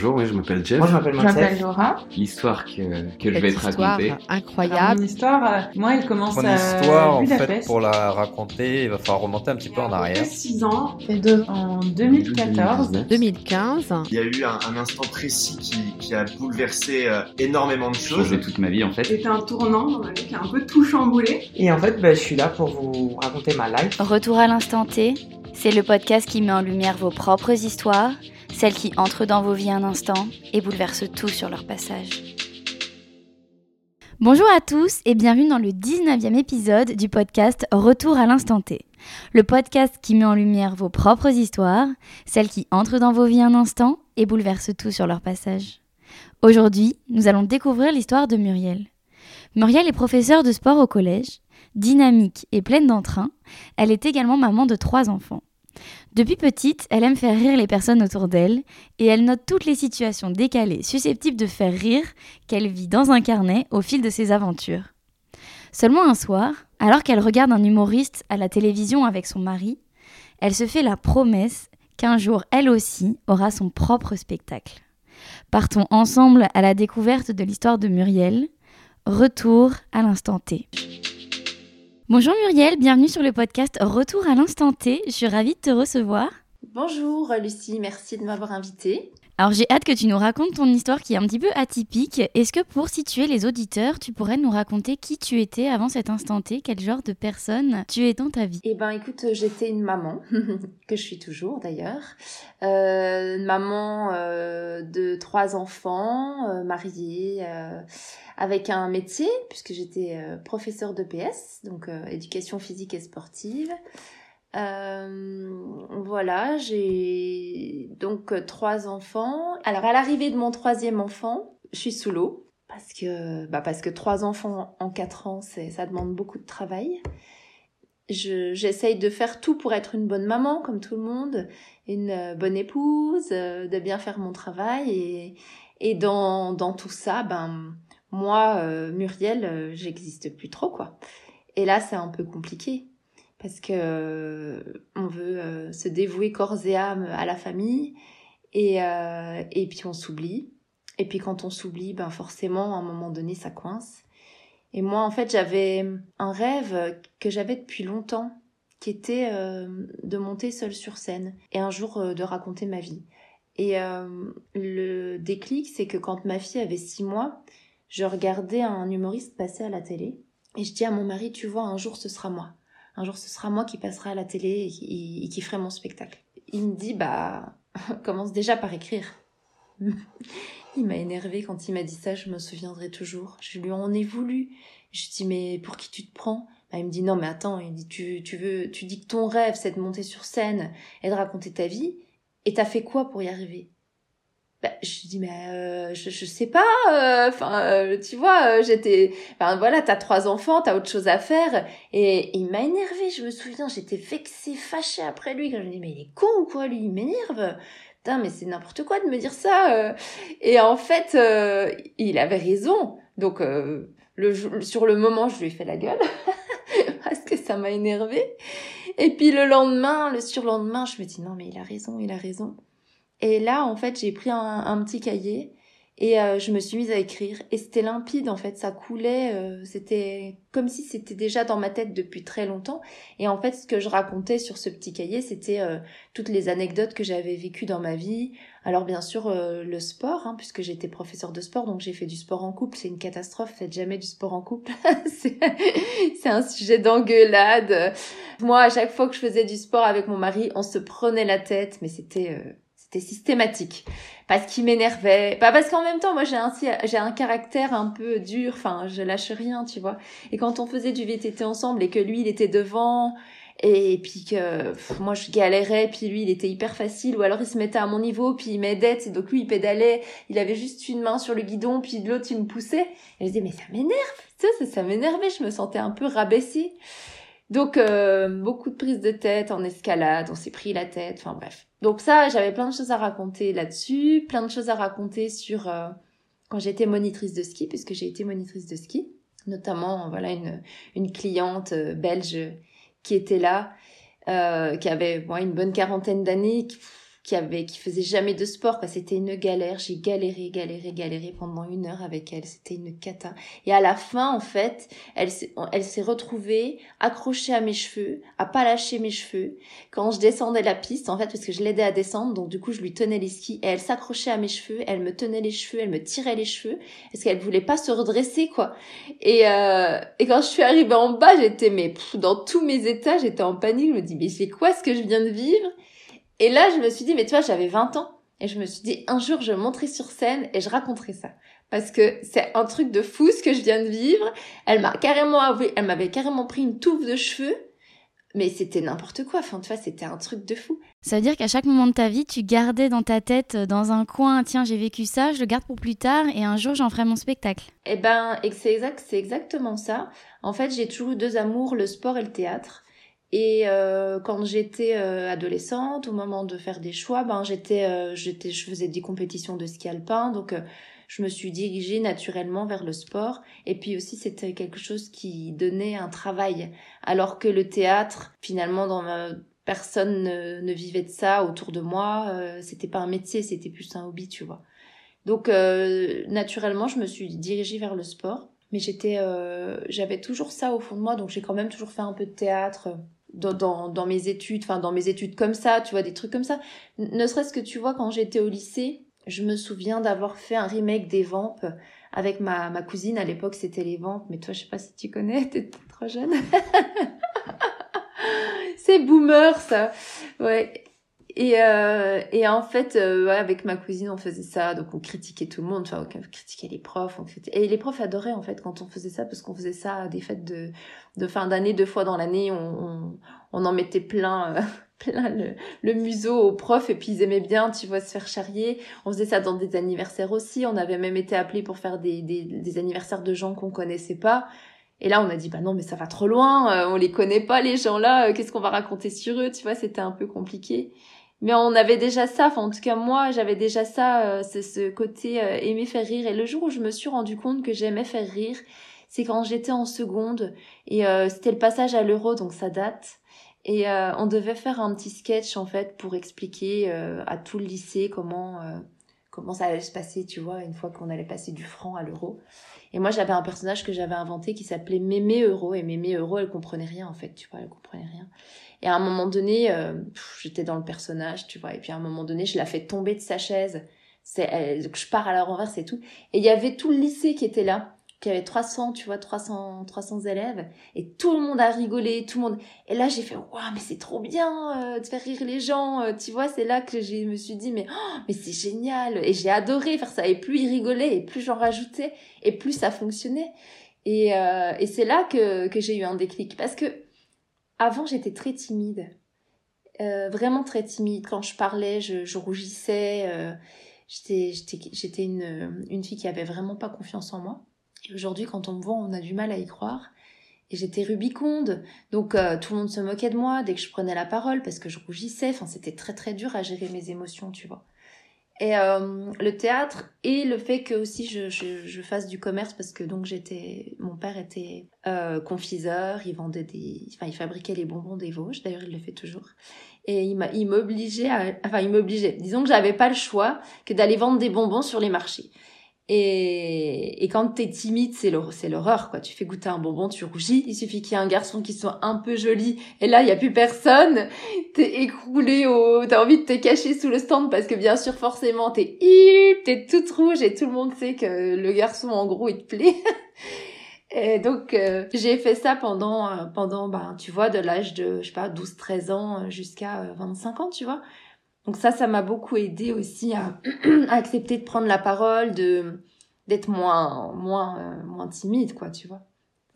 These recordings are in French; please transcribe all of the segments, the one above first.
bonjour, oui, je m'appelle Jeff. Moi, je m'appelle Je m'appelle Mathilde. Laura. L'histoire que, que je vais te raconter. Incroyable. mon histoire, euh, moi, elle commence Mon à histoire, en fait, pour la raconter, il va falloir remonter un petit peu en arrière. 6 ans, fait deux en 2014. 2015. Il y a eu un, un instant précis qui, qui a bouleversé euh, énormément de choses. Changé toute ma vie en fait. C'était un tournant dans ma vie qui a un peu tout chamboulé. Et en fait, bah, je suis là pour vous raconter ma life. Retour à l'instant T, c'est le podcast qui met en lumière vos propres histoires, celles qui entrent dans vos vies un instant et bouleversent tout sur leur passage. Bonjour à tous et bienvenue dans le 19e épisode du podcast Retour à l'instant T. Le podcast qui met en lumière vos propres histoires, celles qui entrent dans vos vies un instant et bouleversent tout sur leur passage. Aujourd'hui, nous allons découvrir l'histoire de Muriel. Muriel est professeure de sport au collège, dynamique et pleine d'entrain. Elle est également maman de trois enfants. Depuis petite, elle aime faire rire les personnes autour d'elle et elle note toutes les situations décalées susceptibles de faire rire qu'elle vit dans un carnet au fil de ses aventures. Seulement un soir, alors qu'elle regarde un humoriste à la télévision avec son mari, elle se fait la promesse qu'un jour elle aussi aura son propre spectacle. Partons ensemble à la découverte de l'histoire de Muriel. Retour à l'instant T. Bonjour Muriel, bienvenue sur le podcast Retour à l'instant T. Je suis ravie de te recevoir. Bonjour Lucie, merci de m'avoir invitée. Alors j'ai hâte que tu nous racontes ton histoire qui est un petit peu atypique. Est-ce que pour situer les auditeurs, tu pourrais nous raconter qui tu étais avant cet instant T? Quel genre de personne tu es dans ta vie? Eh ben écoute, j'étais une maman, que je suis toujours d'ailleurs. Euh, maman euh, de trois enfants, euh, mariée, euh, avec un métier, puisque j'étais euh, professeure de PS, donc euh, éducation physique et sportive. Euh, voilà, j'ai donc euh, trois enfants. Alors à l'arrivée de mon troisième enfant, je suis sous l'eau parce que bah parce que trois enfants en quatre ans, ça demande beaucoup de travail. Je j'essaye de faire tout pour être une bonne maman comme tout le monde, une euh, bonne épouse, de bien faire mon travail et dans dans tout ça, ben moi Muriel, j'existe plus trop quoi. Et là, c'est un peu compliqué parce que euh, on veut euh, se dévouer corps et âme à la famille et euh, et puis on s'oublie. Et puis quand on s'oublie ben forcément à un moment donné ça coince. Et moi en fait j'avais un rêve que j'avais depuis longtemps qui était de monter seule sur scène et un jour de raconter ma vie. Et le déclic c'est que quand ma fille avait six mois je regardais un humoriste passer à la télé et je dis à mon mari tu vois un jour ce sera moi un jour ce sera moi qui passera à la télé et qui, ferai mon spectacle. Il me dit, bah, commence déjà par écrire. il m'a énervé quand il m'a dit ça, je me souviendrai toujours. Je lui en ai voulu. Je dis, mais pour qui tu te prends? Bah, Il me dit, non, mais attends, il dit, tu, tu veux, tu dis que ton rêve, c'est de monter sur scène et de raconter ta vie, et t'as fait quoi pour y arriver? Bah, je dis mais euh, je, je sais pas enfin euh, tu vois euh, j'étais enfin voilà t'as trois enfants t'as autre chose à faire. Et, il m'a énervé je me souviens j'étais vexée fâchée après lui. Quand je me dis mais il est con ou quoi lui il m'énerve. Putain mais c'est n'importe quoi de me dire ça euh. et en fait euh, il avait raison. Donc euh, le, sur le moment je lui ai fait la gueule parce que ça m'a énervé et puis le lendemain le surlendemain je me dis non mais il a raison il a raison et là, en fait, j'ai pris un, petit cahier et euh, je me suis mise à écrire. Et c'était limpide, en fait, ça coulait. euh, c'était comme si c'était déjà dans ma tête depuis très longtemps. Et en fait, ce que je racontais sur ce petit cahier, c'était euh, toutes les anecdotes que j'avais vécues dans ma vie. Alors bien sûr, euh, le sport, hein, puisque j'étais professeur de sport, donc j'ai fait du sport en couple. C'est une catastrophe, faites jamais du sport en couple. c'est c'est un sujet d'engueulade. Moi, à chaque fois que je faisais du sport avec mon mari, on se prenait la tête, mais c'était... c'était systématique. Parce qu'il m'énervait. Pas parce qu'en même temps moi j'ai un j'ai un caractère un peu dur. Enfin je lâche rien tu vois. Et quand on faisait du VTT ensemble et que lui il était devant et puis que moi je galérais puis lui il était hyper facile ou alors il se mettait à mon niveau puis il m'aidait donc lui il pédalait il avait juste une main sur le guidon puis de l'autre il me poussait. Et je disais mais ça m'énerve. Ça ça, ça m'énervait. Je me sentais un peu rabaissée donc euh, beaucoup de prises de tête en escalade, on s'est pris la tête, enfin bref. Donc ça, j'avais plein de choses à raconter là-dessus, plein de choses à raconter sur euh, quand j'étais monitrice de ski, puisque j'ai été monitrice de ski, notamment voilà une, une cliente euh, belge qui était là, euh, qui avait une bonne quarantaine d'années, qui avait, faisait jamais de sport, quoi. C'était une galère. J'ai galéré, galéré, galéré pendant une heure avec elle. C'était une cata. Et à la fin, en fait, elle, elle s'est retrouvée accrochée à mes cheveux, à pas lâcher mes cheveux. Quand je descendais la piste, en fait, parce que je l'aidais à descendre, donc du coup, je lui tenais les skis et elle s'accrochait à mes cheveux, elle me tenait les cheveux, elle me tirait les cheveux, parce qu'elle voulait pas se redresser, quoi. Et, euh, et quand je suis arrivée en bas, j'étais, mais dans tous mes états, j'étais en panique. Je me dis, mais c'est quoi ce que je viens de vivre? Et là, je me suis dit, mais tu vois, j'avais 20 ans. Et je me suis dit, un jour, je monterai sur scène et je raconterai ça. Parce que c'est un truc de fou ce que je viens de vivre. Elle m'a carrément avoué, elle m'avait carrément pris une touffe de cheveux. Mais c'était n'importe quoi. Enfin, tu vois, c'était un truc de fou. Ça veut dire qu'à chaque moment de ta vie, tu gardais dans ta tête, euh, dans un coin, tiens, j'ai vécu ça, je le garde pour plus tard et un jour j'en ferai mon spectacle. Eh ben, c'est exact, c'est exactement ça. En fait, j'ai toujours eu deux amours, le sport et le théâtre. Et euh, quand j'étais euh, adolescente, au moment de faire des choix, ben j'étais, euh, j'étais, je faisais des compétitions de ski alpin, donc euh, je me suis dirigée naturellement vers le sport. Et puis aussi, c'était quelque chose qui donnait un travail, alors que le théâtre, finalement, dans ma personne ne, ne vivait de ça autour de moi. euh, c'était pas un métier, c'était plus un hobby, tu vois. Donc euh, naturellement, je me suis dirigée vers le sport, mais j'étais, j'avais toujours ça au fond de moi, donc j'ai quand même toujours fait un peu de théâtre dans, dans, dans mes études, enfin dans mes études comme ça, tu vois, des trucs comme ça. Ne serait-ce que tu vois, quand j'étais au lycée, je me souviens d'avoir fait un remake des Vampes avec ma, ma cousine. À l'époque, c'était les Vampes, mais toi, je sais pas si tu connais, t'es trop jeune. C'est boomer ça. Ouais. Et, euh, et en fait, euh, ouais, avec ma cousine, on faisait ça, donc on critiquait tout le monde, enfin, on critiquait les profs, on critiquait... et les profs adoraient en fait quand on faisait ça, parce qu'on faisait ça à des fêtes de, fin d'année, deux fois dans l'année, on, on, en mettait plein, euh, plein le, le museau aux profs, et puis ils aimaient bien, tu vois, se faire charrier. On faisait ça dans des anniversaires aussi, on avait même été appelés pour faire des, des, des anniversaires de gens qu'on connaissait pas. Et là, on a dit, bah non, mais ça va trop loin, euh, on les connaît pas, les gens-là, euh, qu'est-ce qu'on va raconter sur eux, tu vois, c'était un peu compliqué. Mais on avait déjà ça, enfin, en tout cas, moi, j'avais déjà ça, euh, ce, ce côté euh, aimer faire rire. Et le jour où je me suis rendu compte que j'aimais faire rire, c'est quand j'étais en seconde, et euh, c'était le passage à l'euro, donc ça date. Et euh, on devait faire un petit sketch, en fait, pour expliquer euh, à tout le lycée comment, euh, comment ça allait se passer, tu vois, une fois qu'on allait passer du franc à l'euro. Et moi, j'avais un personnage que j'avais inventé qui s'appelait Mémé Euro. Et Mémé Euro, elle comprenait rien, en fait, tu vois, elle comprenait rien. Et à un moment donné, euh, j'étais dans le personnage, tu vois. Et puis à un moment donné, je la fais tomber de sa chaise. C'est, je pars à la renverse et tout. Et il y avait tout le lycée qui était là, qui avait 300, tu vois, 300, 300 élèves. Et tout le monde a rigolé, tout le monde. Et là, j'ai fait, waouh, mais c'est trop bien euh, de faire rire les gens. euh, tu vois, c'est là que je me suis dit, mais, oh, mais c'est génial. Et j'ai adoré faire ça. Et plus ils rigolaient, et plus j'en rajoutais, et plus ça fonctionnait. Et, euh, et c'est là que, que j'ai eu un déclic. Parce que avant, j'étais très timide. Euh, vraiment très timide. Quand je parlais, je, je rougissais. euh, j'étais, une, une fille qui avait vraiment pas confiance en moi. Aujourd'hui, quand on me voit, on a du mal à y croire. Et j'étais rubiconde. Donc, euh, tout le monde se moquait de moi dès que je prenais la parole parce que je rougissais. Enfin, c'était très, très dur à gérer mes émotions, tu vois. Et euh, le théâtre et le fait que aussi je, fasse du commerce parce que donc j'étais mon père était euh, confiseur il vendait des enfin il fabriquait les bonbons des Vosges d'ailleurs il le fait toujours et il m'a il m'obligeait enfin il disons que j'avais pas le choix que d'aller vendre des bonbons sur les marchés et, et quand t'es timide, c'est l'hor- c'est l'horreur, quoi. Tu fais goûter un bonbon, tu rougis. Il suffit qu'il y ait un garçon qui soit un peu joli. Et là, il y a plus personne. T'es écroulé au, t'as envie de te cacher sous le stand parce que bien sûr, forcément, t'es t'es toute rouge et tout le monde sait que le garçon, en gros, il te plaît. Et donc, euh, j'ai fait ça pendant, euh, pendant, ben, tu vois, de l'âge de, je sais pas, 12, 13 ans euh, jusqu'à euh, 25 ans, tu vois. Donc ça, ça m'a beaucoup aidé aussi à, accepter de prendre la parole, de d'être moins moins euh, moins timide, quoi, tu vois.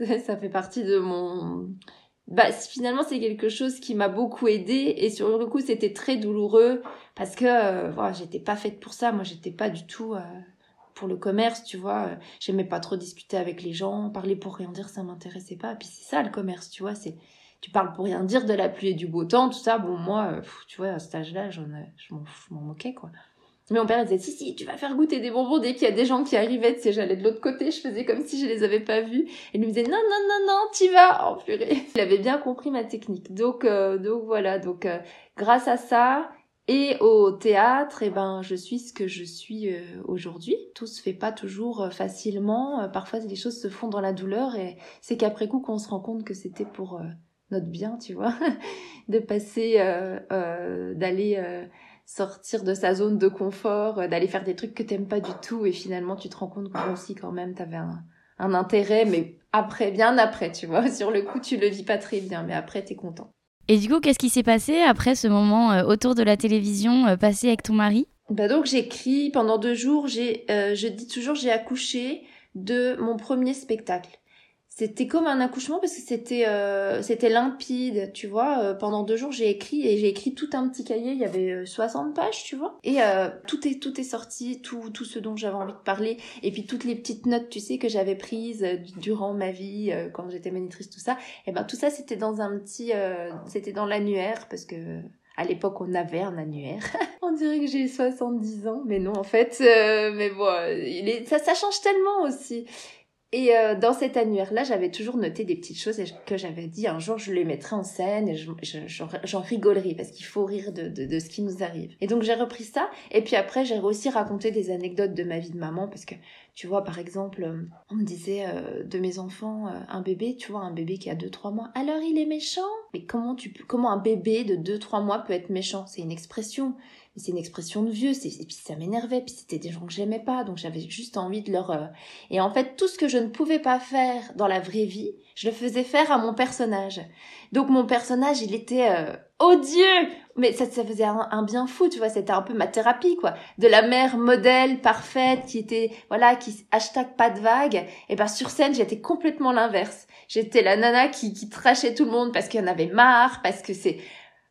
Ça fait partie de mon. Bah finalement, c'est quelque chose qui m'a beaucoup aidé et sur le coup, c'était très douloureux parce que euh, voilà, j'étais pas faite pour ça. Moi, j'étais pas du tout euh, pour le commerce, tu vois. J'aimais pas trop discuter avec les gens, parler pour rien dire, ça m'intéressait pas. Puis c'est ça le commerce, tu vois, c'est tu parles pour rien dire de la pluie et du beau temps, tout ça. Bon, moi, euh, tu vois, à cet âge-là, je m'en moquais, quoi. Mais mon père disait, si, si, tu vas faire goûter des bonbons dès qu'il y a des gens qui arrivaient, tu sais, j'allais de l'autre côté, je faisais comme si je les avais pas vus. Et il me disait, non, non, non, non, tu vas, oh purée. Il avait bien compris ma technique. Donc, euh, donc voilà, donc, euh, grâce à ça, Et au théâtre, eh ben, je suis ce que je suis aujourd'hui. Tout se fait pas toujours facilement. Parfois, les choses se font dans la douleur et c'est qu'après coup qu'on se rend compte que c'était pour notre bien, tu vois, de passer, euh, euh, d'aller euh, sortir de sa zone de confort, d'aller faire des trucs que t'aimes pas du tout et finalement tu te rends compte que aussi quand même t'avais un, un intérêt, mais après, bien après, tu vois. Sur le coup, tu le vis pas très bien, mais après, t'es content. Et du coup, qu'est-ce qui s'est passé après ce moment autour de la télévision passé avec ton mari? Bah donc j'écris pendant deux jours. J'ai, je dis toujours, j'ai accouché de mon premier spectacle. C'était comme un accouchement parce que c'était euh, c'était limpide, tu vois. Euh, pendant deux jours, j'ai écrit et j'ai écrit tout un petit cahier. Il y avait euh, 60 pages, tu vois. Et euh, tout est tout est sorti, tout tout ce dont j'avais envie de parler. Et puis toutes les petites notes, tu sais, que j'avais prises euh, durant ma vie euh, quand j'étais monitrice, tout ça. Et ben tout ça, c'était dans un petit, euh, c'était dans l'annuaire parce que à l'époque, on avait un annuaire. on dirait que j'ai 70 ans, mais non, en fait. euh, mais bon, euh, il est... ça, ça change tellement aussi. Et euh, dans cet annuaire-là, j'avais toujours noté des petites choses et je- que j'avais dit un jour je les mettrai en scène et je- je- j'en j'en rigolerai parce qu'il faut rire de, ce qui nous arrive. Et donc j'ai repris ça et puis après j'ai aussi raconté des anecdotes de ma vie de maman parce que tu vois par exemple euh, on me disait euh, de mes enfants un bébé tu vois un bébé qui a 2-3 mois alors il est méchant! Mais comment tu comment un bébé de 2-3 mois peut être méchant? C'est une expression c'est une expression de vieux et puis ça m'énervait puis c'était des gens que j'aimais pas donc j'avais juste envie de leur euh, et en fait, tout ce que je ne pouvais pas faire dans la vraie vie, je le faisais faire à mon personnage. Donc mon personnage, il était euh, odieux, mais ça, ça faisait un, bien fou, tu vois. C'était un peu ma thérapie, quoi. De la mère modèle parfaite qui était, voilà, qui hashtag pas de vague. Et ben sur scène, j'étais complètement l'inverse. J'étais la nana qui, qui trachait tout le monde parce qu'il y en avait marre, parce que c'est,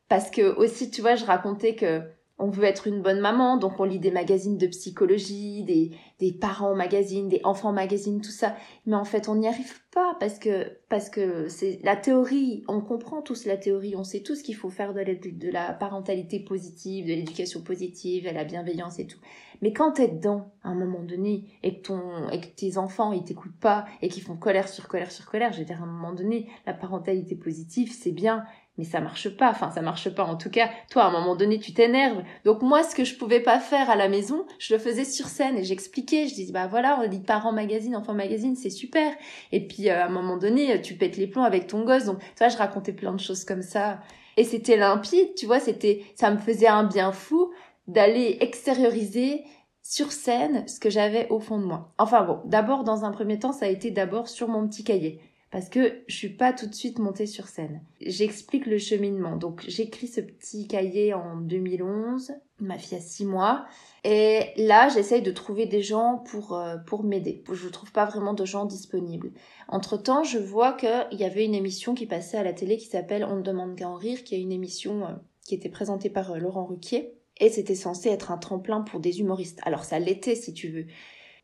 parce que aussi, tu vois, je racontais que on veut être une bonne maman, donc on lit des magazines de psychologie, des, des parents magazines, des enfants magazines, tout ça. Mais en fait, on n'y arrive pas parce que parce que c'est la théorie. On comprend tous la théorie, on sait tous qu'il faut faire de la, de la parentalité positive, de l'éducation positive, de la bienveillance et tout. Mais quand t'es dedans, à un moment donné, et que ton et que tes enfants ils t'écoutent pas et qu'ils font colère sur colère sur colère, je veux dire à un moment donné, la parentalité positive c'est bien, mais ça marche pas. Enfin, ça marche pas. En tout cas, toi, à un moment donné, tu t'énerves. Donc moi, ce que je pouvais pas faire à la maison, je le faisais sur scène et j'expliquais. Je disais, bah voilà, on lit parents magazine, enfants magazine, c'est super. Et puis euh, à un moment donné, tu pètes les plombs avec ton gosse. Donc, tu vois, je racontais plein de choses comme ça. Et c'était limpide, tu vois. C'était, ça me faisait un bien fou d'aller extérioriser sur scène ce que j'avais au fond de moi. Enfin bon, d'abord, dans un premier temps, ça a été d'abord sur mon petit cahier parce que je suis pas tout de suite montée sur scène. J'explique le cheminement. Donc j'écris ce petit cahier en 2011, ma fille a six mois, et là j'essaye de trouver des gens pour euh, pour m'aider. Je trouve pas vraiment de gens disponibles. Entre temps, je vois qu'il y avait une émission qui passait à la télé qui s'appelle On ne demande qu'à en rire, qui est une émission euh, qui était présentée par euh, Laurent Ruquier. Et c'était censé être un tremplin pour des humoristes. Alors ça l'était si tu veux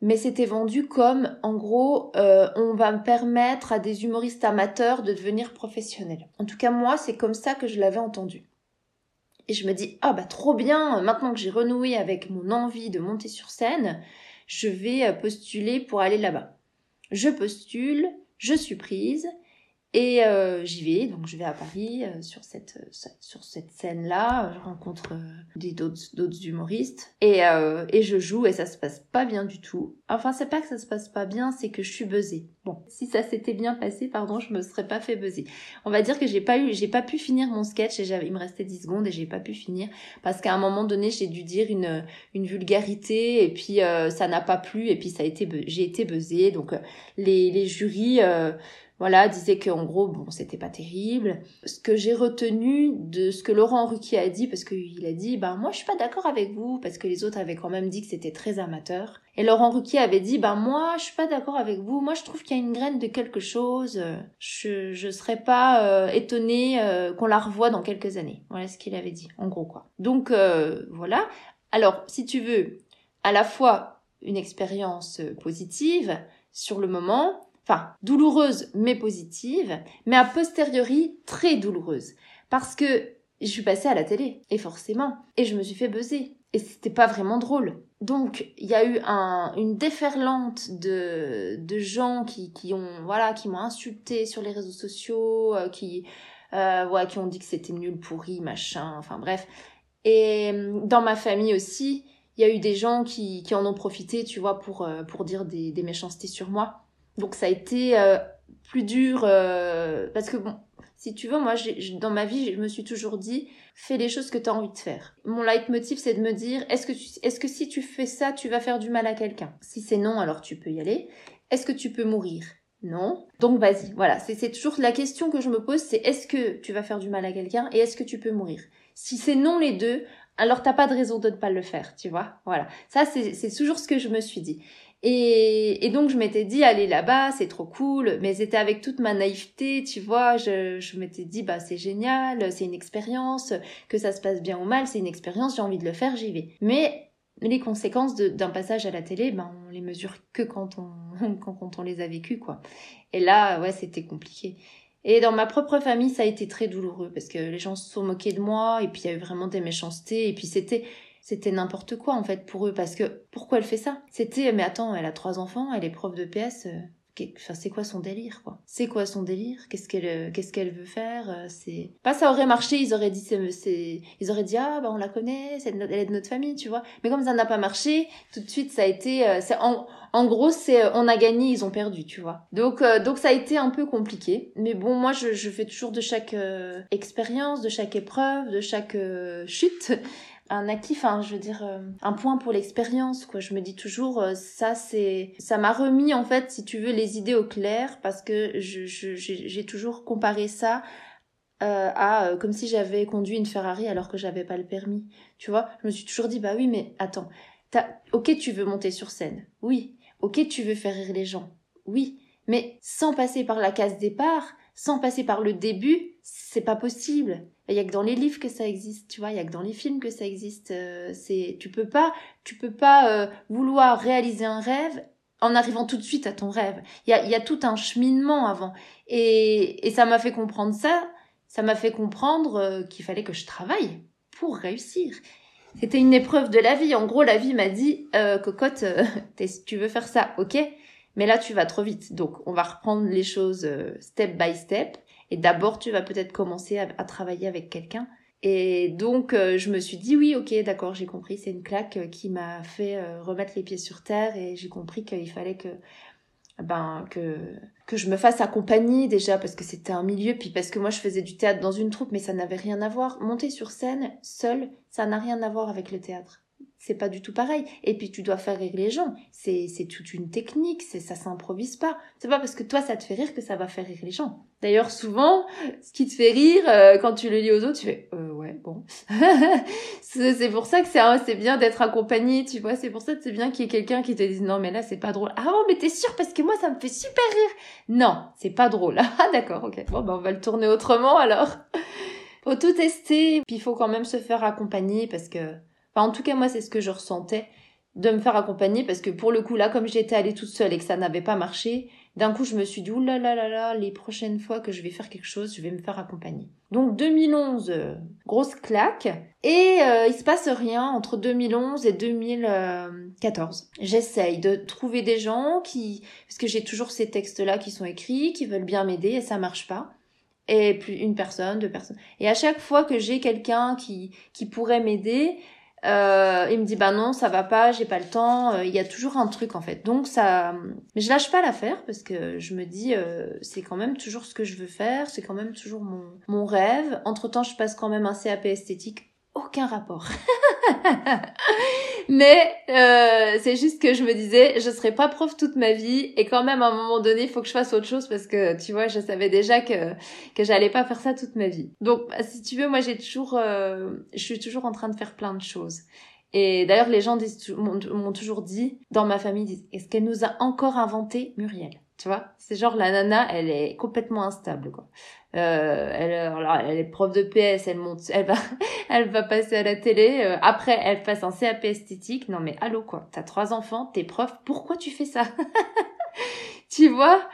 mais c'était vendu comme, en gros, euh, on va me permettre à des humoristes amateurs de devenir professionnels. En tout cas, moi, c'est comme ça que je l'avais entendu. Et je me dis, ah bah trop bien, maintenant que j'ai renoué avec mon envie de monter sur scène, je vais euh, postuler pour aller là-bas. Je postule, je suis prise, et euh, j'y vais, donc je vais à Paris euh, sur cette euh, sur cette scène-là, je rencontre euh, des d'autres d'autres humoristes et euh, et je joue et ça se passe pas bien du tout. Enfin c'est pas que ça se passe pas bien, c'est que je suis buzzée. Bon, si ça s'était bien passé, pardon, je me serais pas fait buzzer. On va dire que j'ai pas eu j'ai pas pu finir mon sketch et il me restait 10 secondes et j'ai pas pu finir parce qu'à un moment donné, j'ai dû dire une vulgarité et puis euh, ça n'a pas plu et puis ça a été j'ai été buzzée donc euh, les jurys euh, voilà, disait qu'en gros, bon, c'était pas terrible. Ce que j'ai retenu de ce que Laurent Ruquier a dit, parce qu'il a dit, ben moi je suis pas d'accord avec vous, parce que les autres avaient quand même dit que c'était très amateur. Et Laurent Ruquier avait dit, ben moi je suis pas d'accord avec vous, moi je trouve qu'il y a une graine de quelque chose, je, je serais pas euh, étonnée euh, qu'on la revoie dans quelques années. Voilà ce qu'il avait dit, en gros quoi. Donc euh, voilà. Alors, si tu veux, à la fois une expérience euh, positive sur le moment, enfin douloureuse mais positive, mais a posteriori très douloureuse parce que je suis passée à la télé et forcément et je me suis fait buzzer et c'était pas vraiment drôle. Donc il y a eu un, une déferlante de, de gens qui, qui ont voilà qui m'ont insulté sur les réseaux sociaux, euh, qui euh, ouais, qui ont dit que c'était nul pourri machin, enfin bref. Et euh, dans ma famille aussi, il y a eu des gens qui, qui en ont profité, tu vois, pour, euh, pour dire des, des méchancetés sur moi. Donc ça a été euh, plus dur euh, parce que bon, si tu veux, moi, j'ai- dans ma vie, je me suis toujours dit, fais les choses que tu as envie de faire. Mon leitmotiv, c'est de me dire, est-ce que, est-ce que si tu fais ça, tu vas faire du mal à quelqu'un? Si c'est non, alors tu peux y aller. Est-ce que tu peux mourir? Non. Donc vas-y, voilà. C'est toujours la question que je me pose, c'est est-ce que tu vas faire du mal à quelqu'un et est-ce que tu peux mourir? Si c'est non les deux, alors t'as pas de raison de ne pas le faire, tu vois? Voilà. Ça, c'est toujours ce que je me suis dit. Et, donc je m'étais dit aller là-bas, c'est trop cool, mais c'était avec toute ma naïveté, tu vois, je, je m'étais dit bah c'est génial, c'est une expérience, que ça se passe bien ou mal, c'est une expérience, j'ai envie de le faire, j'y vais. Mais les conséquences d'un passage à la télé, ben on les mesure que quand on quand, quand on les a vécues quoi. Et là ouais c'était compliqué. Et dans ma propre famille, ça a été très douloureux parce que les gens se sont moqués de moi et puis il y a eu vraiment des méchancetés et puis c'était c'était n'importe quoi en fait pour eux parce que pourquoi elle fait ça? C'était mais attends, elle a trois enfants, elle est prof de PS, euh, enfin c'est quoi son délire quoi? C'est quoi son délire? Qu'est-ce qu'elle euh, qu'est-ce qu'elle veut faire? Euh, C'est pas ça aurait marché, ils auraient dit c'est ils auraient dit ah bah on la connaît, elle est de notre famille, tu vois. Mais comme ça n'a pas marché, tout de suite ça a été en gros, c'est on a gagné, ils ont perdu, tu vois. Donc, donc ça a été un peu compliqué. Mais bon, moi, je, fais toujours de chaque expérience, de chaque épreuve, de chaque chute, un acquis. Enfin, je veux dire, euh, un point pour l'expérience, quoi. Je me dis toujours, euh, ça, c'est, ça m'a remis en fait, si tu veux, les idées au clair, parce que j'ai toujours comparé ça. euh, à comme si j'avais conduit une Ferrari alors que j'avais pas le permis. Tu vois, je me suis toujours dit bah oui mais attends, ok tu veux monter sur scène, oui, Ok, tu veux faire rire les gens. Oui. Mais sans passer par la case départ, sans passer par le début, c'est pas possible. Il y a que dans les livres que ça existe, tu vois, il y a que dans les films que ça existe. euh, c'est, tu peux pas, tu peux pas euh, vouloir réaliser un rêve en arrivant tout de suite à ton rêve. Il y a, y a tout un cheminement avant. Et, et ça m'a fait comprendre ça. Ça m'a fait comprendre euh, qu'il fallait que je travaille pour réussir. C'était une épreuve de la vie. En gros, la vie m'a dit, cocotte, tu veux faire ça, ok? Mais là, tu vas trop vite. Donc, on va reprendre les choses step by step. Et d'abord, tu vas peut-être commencer à, travailler avec quelqu'un. Et donc, euh, je me suis dit, oui, ok, d'accord, j'ai compris. C'est une claque euh, qui m'a fait euh, remettre les pieds sur terre. Et j'ai compris qu'il fallait que, ben, que, que je me fasse accompagner déjà parce que c'était un milieu, puis parce que moi je faisais du théâtre dans une troupe, mais ça n'avait rien à voir. Monter sur scène seul, ça n'a rien à voir avec le théâtre. C'est pas du tout pareil. Et puis tu dois faire rire les gens. C'est c'est toute une technique. C'est ça s'improvise pas. C'est pas parce que toi ça te fait rire que ça va faire rire les gens. D'ailleurs souvent, ce qui te fait rire euh, quand tu le lis aux autres, tu fais euh, ouais bon. c'est pour ça que c'est c'est bien d'être accompagné. Tu vois, c'est pour ça que c'est bien qu'il y ait quelqu'un qui te dise non mais là c'est pas drôle. Ah bon mais t'es sûr? Parce que moi ça me fait super rire. Non, c'est pas drôle. Ah d'accord, ok. Bon ben on va le tourner autrement alors. faut tout tester, puis il faut quand même se faire accompagner parce que En tout cas, moi, c'est ce que je ressentais de me faire accompagner parce que pour le coup, là, comme j'étais allée toute seule et que ça n'avait pas marché, d'un coup, je me suis dit, oulala, là, là, là, les prochaines fois que je vais faire quelque chose, je vais me faire accompagner. Donc, 2011, euh, grosse claque. Et euh, il se passe rien entre 2011 et 2014. J'essaye de trouver des gens qui... Parce que j'ai toujours ces textes-là qui sont écrits, qui veulent bien m'aider et ça marche pas et plus une personne, deux personnes. Et à chaque fois que j'ai quelqu'un qui qui pourrait m'aider, euh, il me dit bah non ça va pas, j'ai pas le temps. Euh, Il y a toujours un truc en fait. Donc ça, mais je lâche pas l'affaire parce que je me dis euh, c'est quand même toujours ce que je veux faire, c'est quand même toujours mon mon rêve. Entre temps je passe quand même un CAP esthétique, aucun rapport. Mais euh, c'est juste que je me disais, je serai pas prof toute ma vie et quand même à un moment donné, il faut que je fasse autre chose parce que tu vois, je savais déjà que que j'allais pas faire ça toute ma vie. Donc bah, si tu veux, moi j'ai toujours, euh, je suis toujours en train de faire plein de choses. Et d'ailleurs, les gens m'ont toujours dit, dans ma famille, disent, est-ce qu'elle nous a encore inventé Muriel? Tu vois C'est genre la nana, elle est complètement instable, quoi. Euh, elle, alors, elle est prof de PS, elle monte, elle va, elle va passer à la télé. euh, après, elle passe un CAP esthétique. Non mais allô quoi T'as trois enfants, t'es prof. Pourquoi tu fais ça? Tu vois?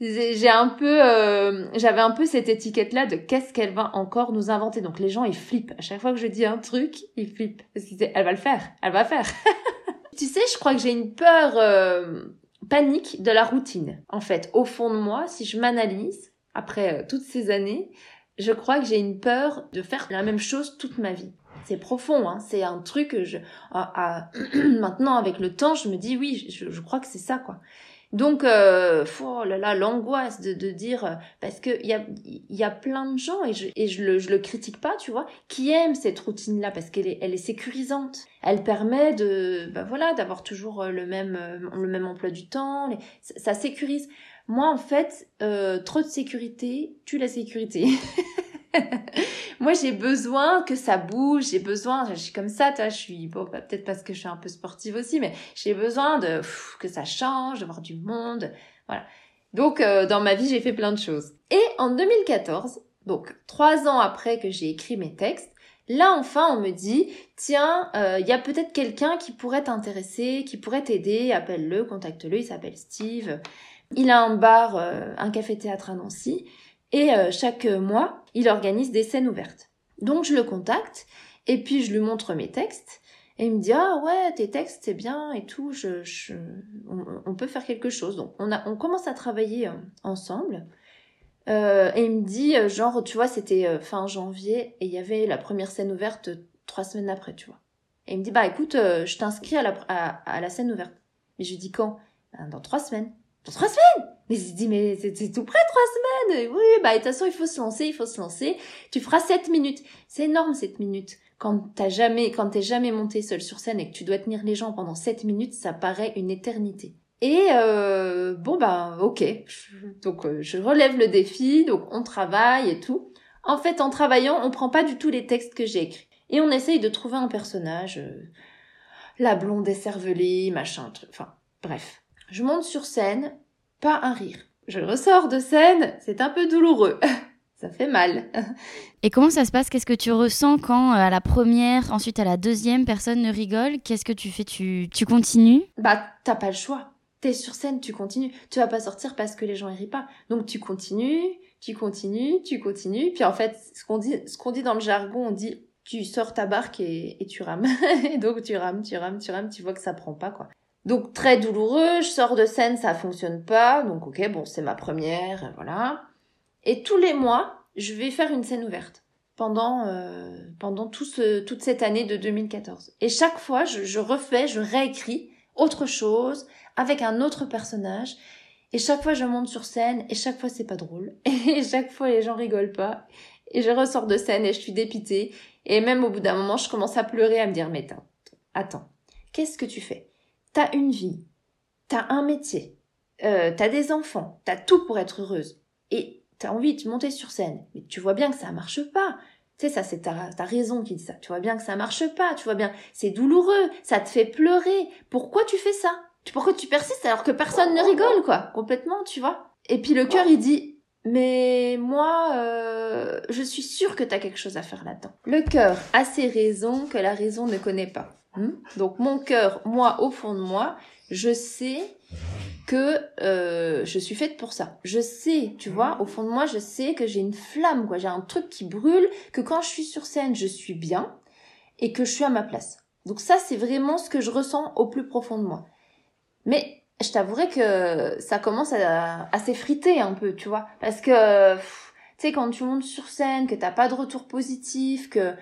J'ai un peu, euh, j'avais un peu cette étiquette-là de qu'est-ce qu'elle va encore nous inventer. Donc les gens ils flippent. À chaque fois que je dis un truc, ils flippent parce disent elle va le faire, elle va faire. tu sais, je crois que j'ai une peur euh, panique de la routine. En fait, au fond de moi, si je m'analyse après euh, toutes ces années, je crois que j'ai une peur de faire la même chose toute ma vie. C'est profond, hein. c'est un truc que je, à- à- maintenant avec le temps, je me dis oui, je, je crois que c'est ça quoi. Donc, euh, oh là là, l'angoisse de, de dire, euh, parce que il y a, y a plein de gens, et je, et je le, je le critique pas, tu vois, qui aiment cette routine-là parce qu'elle est, elle est sécurisante. Elle permet de, bah voilà, d'avoir toujours euh, le même, euh, le même emploi du temps, les- ça, ça sécurise. Moi, en fait, euh, trop de sécurité tue la sécurité. Moi, j'ai besoin que ça bouge, j'ai besoin, je suis comme ça, tu vois, je suis, bon, bah, peut-être parce que je suis un peu sportive aussi, mais j'ai besoin de pff, que ça change, de voir du monde, voilà. Donc, euh, dans ma vie, j'ai fait plein de choses. Et en 2014, donc trois ans après que j'ai écrit mes textes, là, enfin, on me dit, tiens, euh, il y a peut-être quelqu'un qui pourrait t'intéresser, qui pourrait t'aider, appelle-le, contacte-le, il s'appelle Steve. Il a un bar, euh, un café-théâtre à Nancy, et euh, chaque mois, il organise des scènes ouvertes. Donc je le contacte et puis je lui montre mes textes et il me dit ah ouais tes textes c'est bien et tout, je, je- on, peut faire quelque chose. Donc on a on commence à travailler euh, ensemble Euh, et il me dit euh, genre tu vois c'était euh, fin janvier et il y avait la première scène ouverte trois semaines après tu vois. Et il me dit bah écoute je t'inscris à la à, à la scène ouverte. Mais je lui dis quand? Ben, Dans trois semaines. Dans trois semaines Mais je dis mais c'est tout près trois semaines. Oui bah de toute façon il faut se lancer il faut se lancer. Tu feras 7 minutes. C'est énorme 7 minutes. Quand t'as jamais, quand t'es jamais monté seul sur scène et que tu dois tenir les gens pendant 7 minutes, ça paraît une éternité. Et euh, bon bah ok, donc euh, je relève le défi, donc on travaille et tout. En fait, en travaillant, on prend pas du tout les textes que j'ai écrits et on essaye de trouver un personnage, euh, la blonde écervelée, machin. Enfin bref, je monte sur scène, pas un rire. Je ressors de scène, c'est un peu douloureux. Ça fait mal. Et comment ça se passe? Qu'est-ce que tu ressens quand euh, à la première, ensuite à la deuxième, personne ne rigole? Qu'est-ce que tu fais? Tu, tu continues? Bah, t'as pas le choix. T'es sur scène, tu continues. Tu vas pas sortir parce que les gens rient pas. Donc tu continues, tu continues, tu continues. Puis en fait, ce qu'on dit, ce qu'on dit dans le jargon, on dit tu sors ta barque et, et tu rames. et donc tu rames, tu rames, tu rames, tu vois que ça prend pas quoi. Donc très douloureux, je sors de scène, ça fonctionne pas. Donc ok, bon, c'est ma première, euh, voilà. Et tous les mois, je vais faire une scène ouverte pendant euh, pendant toute cette année de 2014. Et chaque fois, je, je refais, je réécris autre chose avec un autre personnage. Et chaque fois, je monte sur scène et chaque fois, c'est pas drôle. Et chaque fois, les gens rigolent pas. Et je ressors de scène et je suis dépitée. Et même au bout d'un moment, je commence à pleurer, à me dire, mais attends, attends, qu'est-ce que tu fais? T'as une vie, t'as un métier, euh, t'as des enfants, t'as tout pour être heureuse. Et t'as envie de monter sur scène. Mais tu vois bien que ça marche pas. Tu sais, ça, c'est ta, ta raison qui dit ça. Tu vois bien que ça marche pas. Tu vois bien, c'est douloureux. Ça te fait pleurer. Pourquoi tu fais ça? Pourquoi tu persistes alors que personne ne rigole, quoi? Complètement, tu vois? Et puis le cœur, il dit, mais moi, euh, je suis sûre que t'as quelque chose à faire là-dedans. Le cœur a ses raisons que la raison ne connaît pas. Hmm? Donc mon cœur, moi, au fond de moi, je sais que euh, je suis faite pour ça. Je sais, tu vois, au fond de moi, je sais que j'ai une flamme, quoi. J'ai un truc qui brûle, que quand je suis sur scène, je suis bien et que je suis à ma place. Donc ça, c'est vraiment ce que je ressens au plus profond de moi. Mais je t'avouerai que ça commence à, à s'effriter un peu, tu vois, parce que tu sais quand tu montes sur scène, que t'as pas de retour positif, que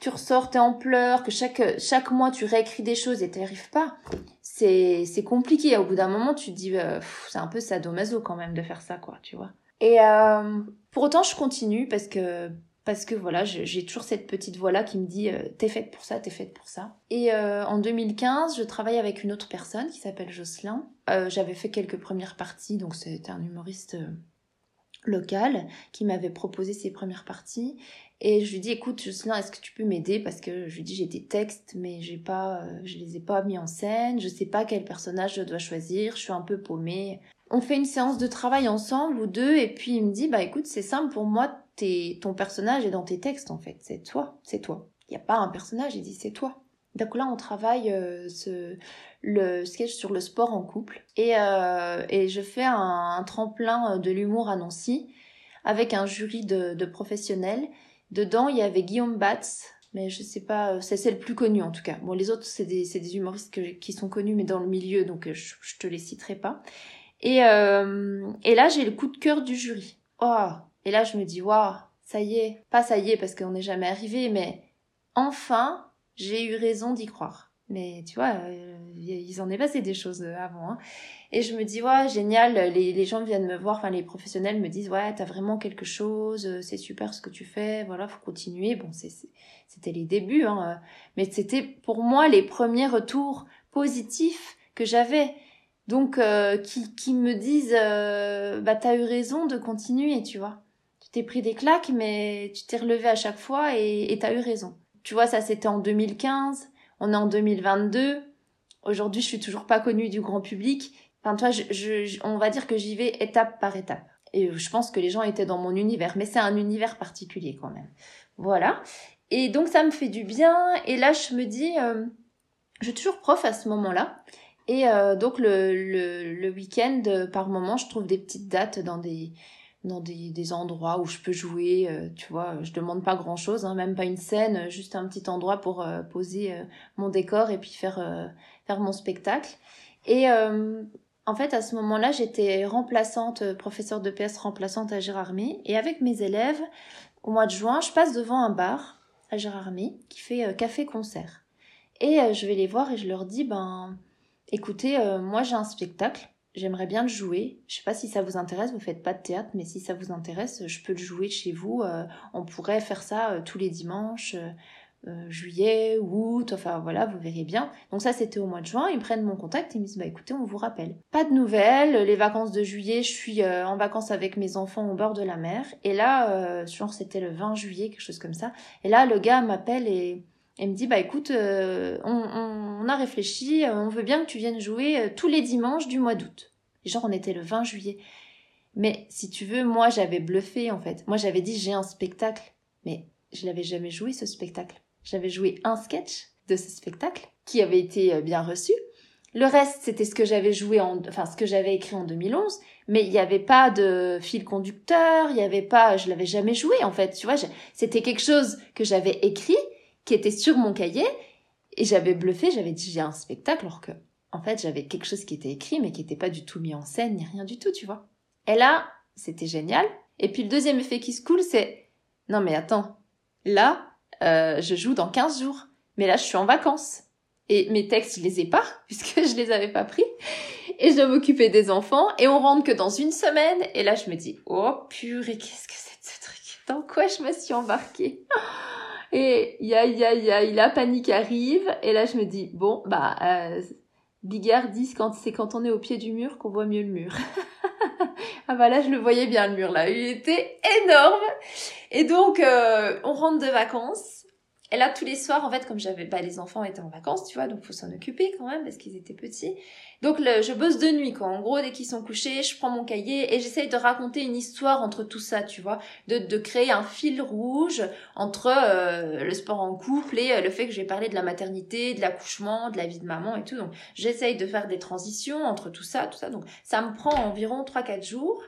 tu ressors, t'es en pleurs, que chaque chaque mois tu réécris des choses et t'y arrives pas, c'est c'est compliqué. Au bout d'un moment, tu te dis euh, c'est un peu sadomaso quand même de faire ça, quoi, tu vois. Et euh, pour autant, je continue parce que parce que voilà, j'ai toujours cette petite voix là qui me dit euh, t'es faite pour ça, t'es faite pour ça. Et en 2015, je travaille avec une autre personne qui s'appelle Jocelyn. J'avais fait quelques premières parties, donc c'était un humoriste local qui m'avait proposé ses premières parties. Et je lui dis écoute Jocelyn, est-ce que tu peux m'aider? Parce que je lui dis j'ai des textes mais j'ai pas, euh, je les ai pas mis en scène, je sais pas quel personnage je dois choisir, je suis un peu paumée. On fait une séance de travail ensemble ou deux et puis il me dit bah écoute c'est simple. Pour moi t'es- ton personnage est dans tes textes en fait. C'est toi. C'est toi. Il y a pas un personnage. Il dit c'est toi. Donc là on travaille euh, ce le sketch sur le sport en couple. Et euh, et je fais un, tremplin de l'humour à Nancy avec un jury de professionnels dedans il y avait Guillaume Batz mais je sais pas, euh, c'est c'est le plus connu en tout cas. Bon, les autres, c'est des, des humoristes qui sont connus, mais dans le milieu, donc euh, je, je te les citerai pas. Et, euh, et là, j'ai le coup de cœur du jury. Oh Et là, je me dis, waouh, ça y est. Pas ça y est, parce qu'on n'est jamais arrivé, mais enfin, j'ai eu raison d'y croire. Mais tu vois, euh, ils en est passé des choses euh, avant. Hein. Et je me dis, ouais, génial, les, les gens viennent me voir, enfin les professionnels me disent, ouais, t'as vraiment quelque chose, euh, c'est super ce que tu fais, voilà, faut continuer. Bon, c'était les débuts, hein, mais c'était pour moi les premiers retours positifs que j'avais. Donc, qui, qui me disent, bah, t'as eu raison de continuer, tu vois. Tu t'es pris des claques, mais tu t'es relevé à chaque fois et t'as eu raison. Tu vois, ça c'était en 2015, on est en 2022. Aujourd'hui, je suis toujours pas connue du grand public. Enfin, toi, on va dire que j'y vais étape par étape. Et je pense que les gens étaient dans mon univers, mais c'est un univers particulier quand même. Voilà. Et donc ça me fait du bien. Et là, je me dis, euh, je suis toujours prof à ce moment-là. Et euh, donc le, le week-end, par moment, je trouve des petites dates dans des dans des, des endroits où je peux jouer. Euh, tu vois, je demande pas grand-chose, hein, même pas une scène, juste un petit endroit pour euh, poser euh, mon décor et puis faire faire mon spectacle. Et en fait, à ce moment-là, j'étais remplaçante, professeure de PS remplaçante à Gérardmer. Et avec mes élèves, au mois de juin, je passe devant un bar à Gérardmer qui fait café-concert. Et je vais les voir et je leur dis, ben, écoutez, moi j'ai un spectacle j'aimerais bien le jouer. Je sais pas si ça vous intéresse, vous faites pas de théâtre, mais si ça vous intéresse, je peux le jouer chez vous. Euh, on pourrait faire ça euh, tous les dimanches, euh, juillet, août, enfin voilà, vous verrez bien. Donc ça, c'était au mois de juin. Ils prennent mon contact et ils me disent, bah écoutez, on vous rappelle. Pas de nouvelles. Les vacances de juillet, je suis en vacances avec mes enfants au bord de la mer. Et là, genre c'était le 20 juillet, quelque chose comme ça. Et là, le gars m'appelle et et me dit bah écoute on, on, a réfléchi on veut bien que tu viennes jouer tous les dimanches du mois d'août Genre, on était le 20 juillet. Mais si tu veux, moi, j'avais bluffé, en fait. Moi, j'avais dit, j'ai un spectacle. Mais je l'avais jamais joué, ce spectacle. J'avais joué un sketch de ce spectacle qui avait été euh, bien reçu. Le reste, c'était ce que j'avais joué en, enfin, ce que j'avais écrit en 2011. Mais il n'y avait pas de fil conducteur, il n'y avait pas, je l'avais jamais joué, en fait. Tu vois, c'était quelque chose que j'avais écrit, qui était sur mon cahier, et j'avais bluffé, j'avais dit, j'ai un spectacle, alors que en fait, j'avais quelque chose qui était écrit, mais qui n'était pas du tout mis en scène, ni rien du tout, tu vois. Et là, c'était génial. Et puis le deuxième effet qui se coule, c'est non mais attends, là, euh, je joue dans 15 jours, mais là, je suis en vacances. Et mes textes, je les ai pas, puisque je les avais pas pris. Et je dois m'occuper des enfants, et on rentre que dans une semaine. Et là, je me dis, oh purée, qu'est-ce que c'est ce truc? Dans quoi je me suis embarquée? Et ya ya ya, la panique arrive, et là, je me dis, bon, bah, euh, Bigard dit quand c'est quand on est au pied du mur qu'on voit mieux le mur. ah bah là je le voyais bien le mur là, il était énorme. Et donc euh, on rentre de vacances. Et là tous les soirs en fait comme j'avais pas les enfants étaient en vacances, tu vois, donc faut s'en occuper quand même parce qu'ils étaient petits. Donc le, je bosse de nuit, quoi. En gros, dès qu'ils sont couchés, je prends mon cahier et j'essaye de raconter une histoire entre tout ça, tu vois, de, de créer un fil rouge entre euh, le sport en couple et euh, le fait que j'ai parlé de la maternité, de l'accouchement, de la vie de maman et tout. Donc j'essaye de faire des transitions entre tout ça, tout ça. Donc ça me prend environ 3-4 jours.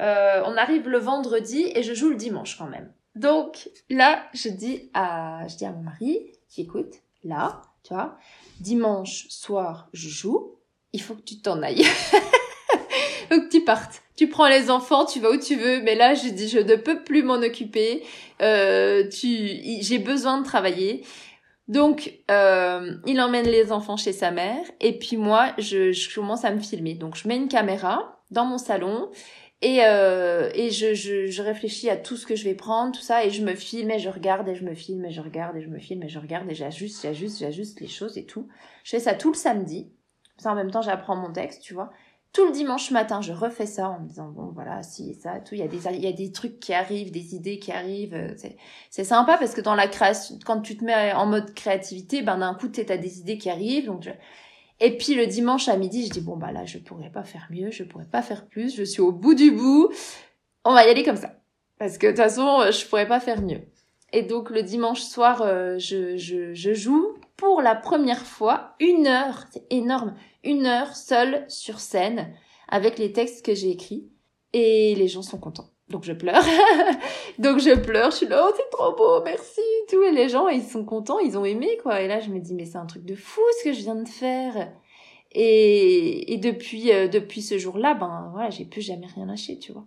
Euh, on arrive le vendredi et je joue le dimanche quand même. Donc là, je dis à, je dis à mon mari, écoute, là, tu vois, dimanche soir, je joue il faut que tu t'en ailles. que tu partes. Tu prends les enfants, tu vas où tu veux, mais là, je dis, je ne peux plus m'en occuper. Euh, j'ai besoin de travailler. Donc, euh, il emmène les enfants chez sa mère, et puis moi, je, je, commence à me filmer. Donc, je mets une caméra dans mon salon, et, euh, et je, je, je réfléchis à tout ce que je vais prendre, tout ça, et je me filme, et je regarde, et je me filme, et je regarde, et je me filme, et je regarde, et j'ajuste, j'ajuste, j'ajuste les choses et tout. Je fais ça tout le samedi. Ça, en même temps, j'apprends mon texte, tu vois. Tout le dimanche matin, je refais ça en me disant, bon, voilà, si, ça, tout. Il y a des, il y a des trucs qui arrivent, des idées qui arrivent. Euh, c'est sympa parce que dans la création, quand tu te mets en mode créativité, ben, d'un coup, t'as des idées qui arrivent. Donc, Et puis, le dimanche à midi, je dis, bon, bah là, je pourrais pas faire mieux, je pourrais pas faire plus, je suis au bout du bout. On va y aller comme ça. Parce que, de toute façon, je pourrais pas faire mieux. Et donc, le dimanche soir, euh, je, je, je joue pour la première fois une heure, c'est énorme, une heure seule sur scène avec les textes que j'ai écrits et les gens sont contents. Donc je pleure. Donc je pleure, je suis là, oh c'est trop beau, merci, tout. Et les gens, ils sont contents, ils ont aimé, quoi. Et là, je me dis, mais c'est un truc de fou ce que je viens de faire. Et, et depuis, euh, depuis ce jour-là, ben voilà, j'ai plus jamais rien lâché, tu vois.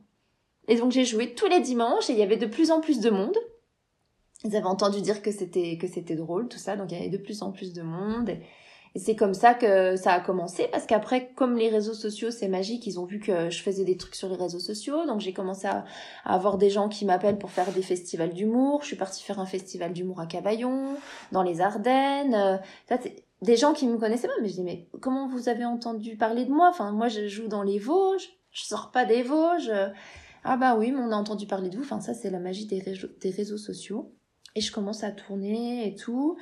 Et donc j'ai joué tous les dimanches et il y avait de plus en plus de monde. ils avaient entendu dire que c'était que c'était drôle, tout ça. Donc il y avait de plus en plus de monde. Et c'est comme ça que ça a commencé parce qu'après, comme les réseaux sociaux, c'est magique, ils ont vu que je faisais des trucs sur les réseaux sociaux. Donc j'ai commencé à, avoir des gens qui m'appellent pour faire des festivals d'humour. Je suis partie faire un festival d'humour à Cavaillon, dans les Ardennes. Euh, ça, des gens qui me connaissaient pas, mais je dis mais comment vous avez entendu parler de moi? Enfin moi je joue dans les Vosges, je sors pas des Vosges. Ah bah oui, mais on a entendu parler de vous. Enfin ça c'est la magie des réseaux sociaux. Et je commence à tourner et tout.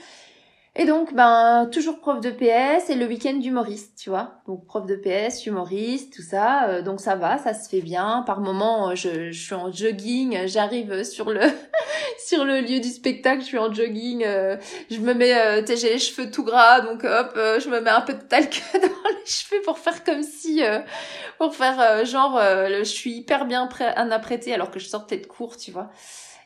Et donc, ben, toujours prof de PS et le week-end d'humoriste, tu vois. Donc, prof de PS, humoriste, tout ça. Euh, donc, ça va, ça se fait bien. Par moment, euh, je, je suis en jogging, j'arrive sur le, sur le lieu du spectacle, je suis en jogging, euh, je me mets, euh, tu sais, j'ai les cheveux tout gras, donc hop, euh, je me mets un peu de talc dans les cheveux pour faire comme si, euh, pour faire genre, je suis hyper bien prêt, apprêtée alors que je sortais de cours, tu vois.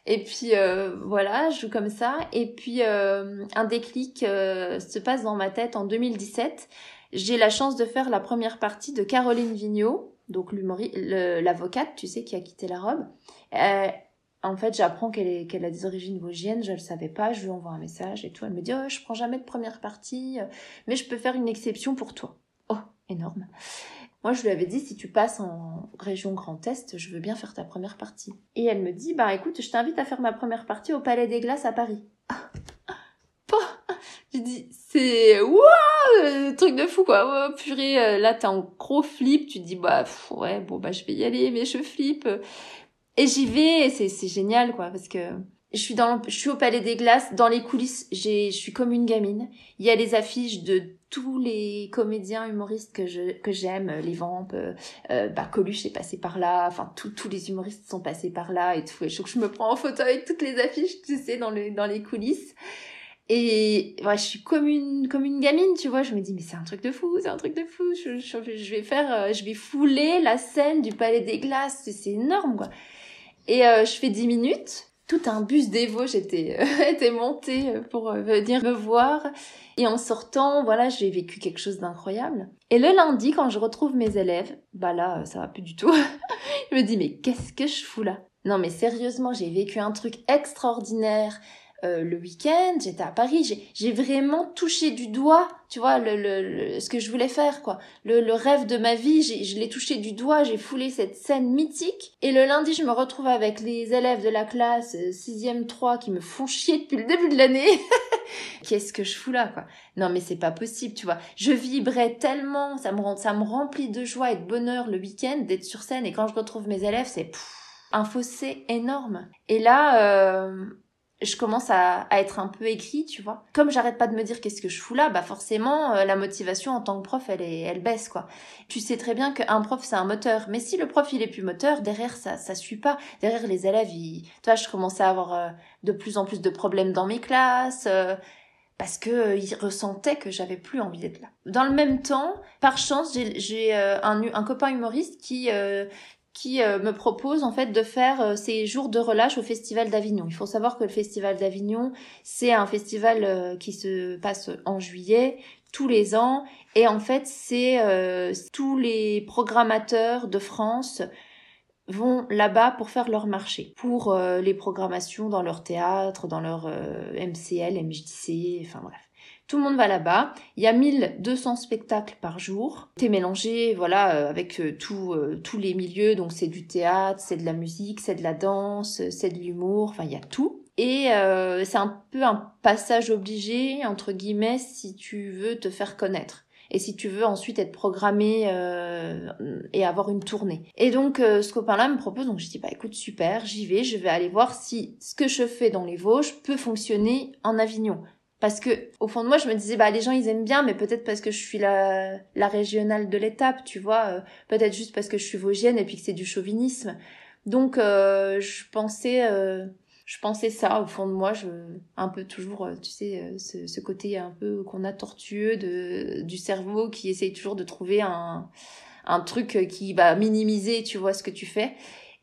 Et puis euh, voilà, je joue comme ça. Et puis euh, un déclic euh, se passe dans ma tête en 2017. J'ai la chance de faire la première partie de Caroline Vigneault, donc l'avocate, tu sais, qui a quitté la robe. en fait, j'apprends qu'elle a des origines vosgiennes, je le savais pas, je lui envoie un message et tout. Elle me dit, oh, je prends jamais de première partie, mais je peux faire une exception pour toi. Oh, énorme. Moi, je lui avais dit, si tu passes en région Grand Est, je veux bien faire ta première partie. Et elle me dit, bah écoute, je t'invite à faire ma première partie au Palais des Glaces à Paris. J'ai dit, c'est waouh, truc de fou quoi. Oh, purée, euh, là t'es en gros flip. Tu dis bah ouais, bon bah je vais y aller, mais je flippe. Et j'y vais, et c'est c'est génial quoi parce que je suis dans, je suis au Palais des Glaces, dans les coulisses, j'ai, je suis comme une gamine. Il y a les affiches de tous les comédiens humoristes que je, que j'aime, les Vampes, euh, euh, bah Coluche est passé par là, enfin tous les humoristes sont passés par là et tout. Et je, je me prends en photo avec toutes les affiches, tu sais, dans les, dans les coulisses. Et ouais, je suis comme une, comme une gamine, tu vois. Je me dis, mais c'est un truc de fou, c'est un truc de fou. Je, je, je vais faire, euh, je vais fouler la scène du Palais des Glaces. C'est énorme, quoi. Et euh, je fais 10 minutes tout un bus d'Evo, j'étais était monté pour euh, venir me voir. Et en sortant, voilà, j'ai vécu quelque chose d'incroyable. Et le lundi, quand je retrouve mes élèves, bah là, ça va plus du tout. je me dis, mais qu'est-ce que je fous là? Non, mais sérieusement, j'ai vécu un truc extraordinaire. Euh, le week-end, j'étais à Paris, j'ai vraiment touché du doigt, tu vois, le, le, ce que je voulais faire, quoi. Le, le rêve de ma vie, je l'ai touché du doigt, j'ai foulé cette scène mythique. Et le lundi, je me retrouve avec les élèves de la classe 6e euh, 3 qui me font chier depuis le début de l'année. Qu'est-ce que je fous là, quoi? Non, mais c'est pas possible, tu vois. Je vibrais tellement, ça me, ça me remplit de joie et de bonheur le week-end d'être sur scène. Et quand je retrouve mes élèves, c'est un fossé énorme. Et là... Euh je commence à, être un peu écrit, tu vois. Comme j'arrête pas de me dire qu'est-ce que je fous là, bah forcément euh, la motivation en tant que prof, elle est, elle baisse quoi. Tu sais très bien qu'un prof c'est un moteur, mais si le prof il est plus moteur, derrière ça, ça suit pas. Derrière les élèves, ils... toi, je commençais à avoir euh, de plus en plus de problèmes dans mes classes. Euh, parce que ils ressentaient que j'avais plus envie d'être là. Dans le même temps, par chance, j'ai un, un, copain humoriste qui qui euh, me propose en fait de faire euh, ces jours de relâche au Festival d'Avignon. Il faut savoir que le Festival d'Avignon, c'est un festival euh, qui se passe en juillet tous les ans et en fait c'est tous les programmateurs de France vont là-bas pour faire leur marché, pour les programmations dans leur théâtre, dans leur MCL, MJC, enfin bref. Tout le monde va là-bas. Il y a 1200 spectacles par jour. T'es mélangé, voilà, euh, avec euh, tout, euh, tous les milieux. Donc c'est du théâtre, c'est de la musique, c'est de la danse, c'est de l'humour. Enfin, il y a tout. Et c'est un peu un passage obligé, entre guillemets, si tu veux te faire connaître. Et si tu veux ensuite être programmé et avoir une tournée. Et donc ce copain-là me propose, donc je dis bah écoute super, j'y vais, je vais aller voir si ce que je fais dans les Vosges peut fonctionner en Avignon parce que au fond de moi je me disais bah les gens ils aiment bien mais peut-être parce que je suis la la régionale de l'étape tu vois euh, peut-être juste parce que je suis vosgienne et puis que c'est du chauvinisme. Donc euh, je pensais euh, je pensais ça au fond de moi je un peu toujours tu sais ce, ce côté un peu qu'on a tortueux de du cerveau qui essaye toujours de trouver un un truc qui va minimiser tu vois ce que tu fais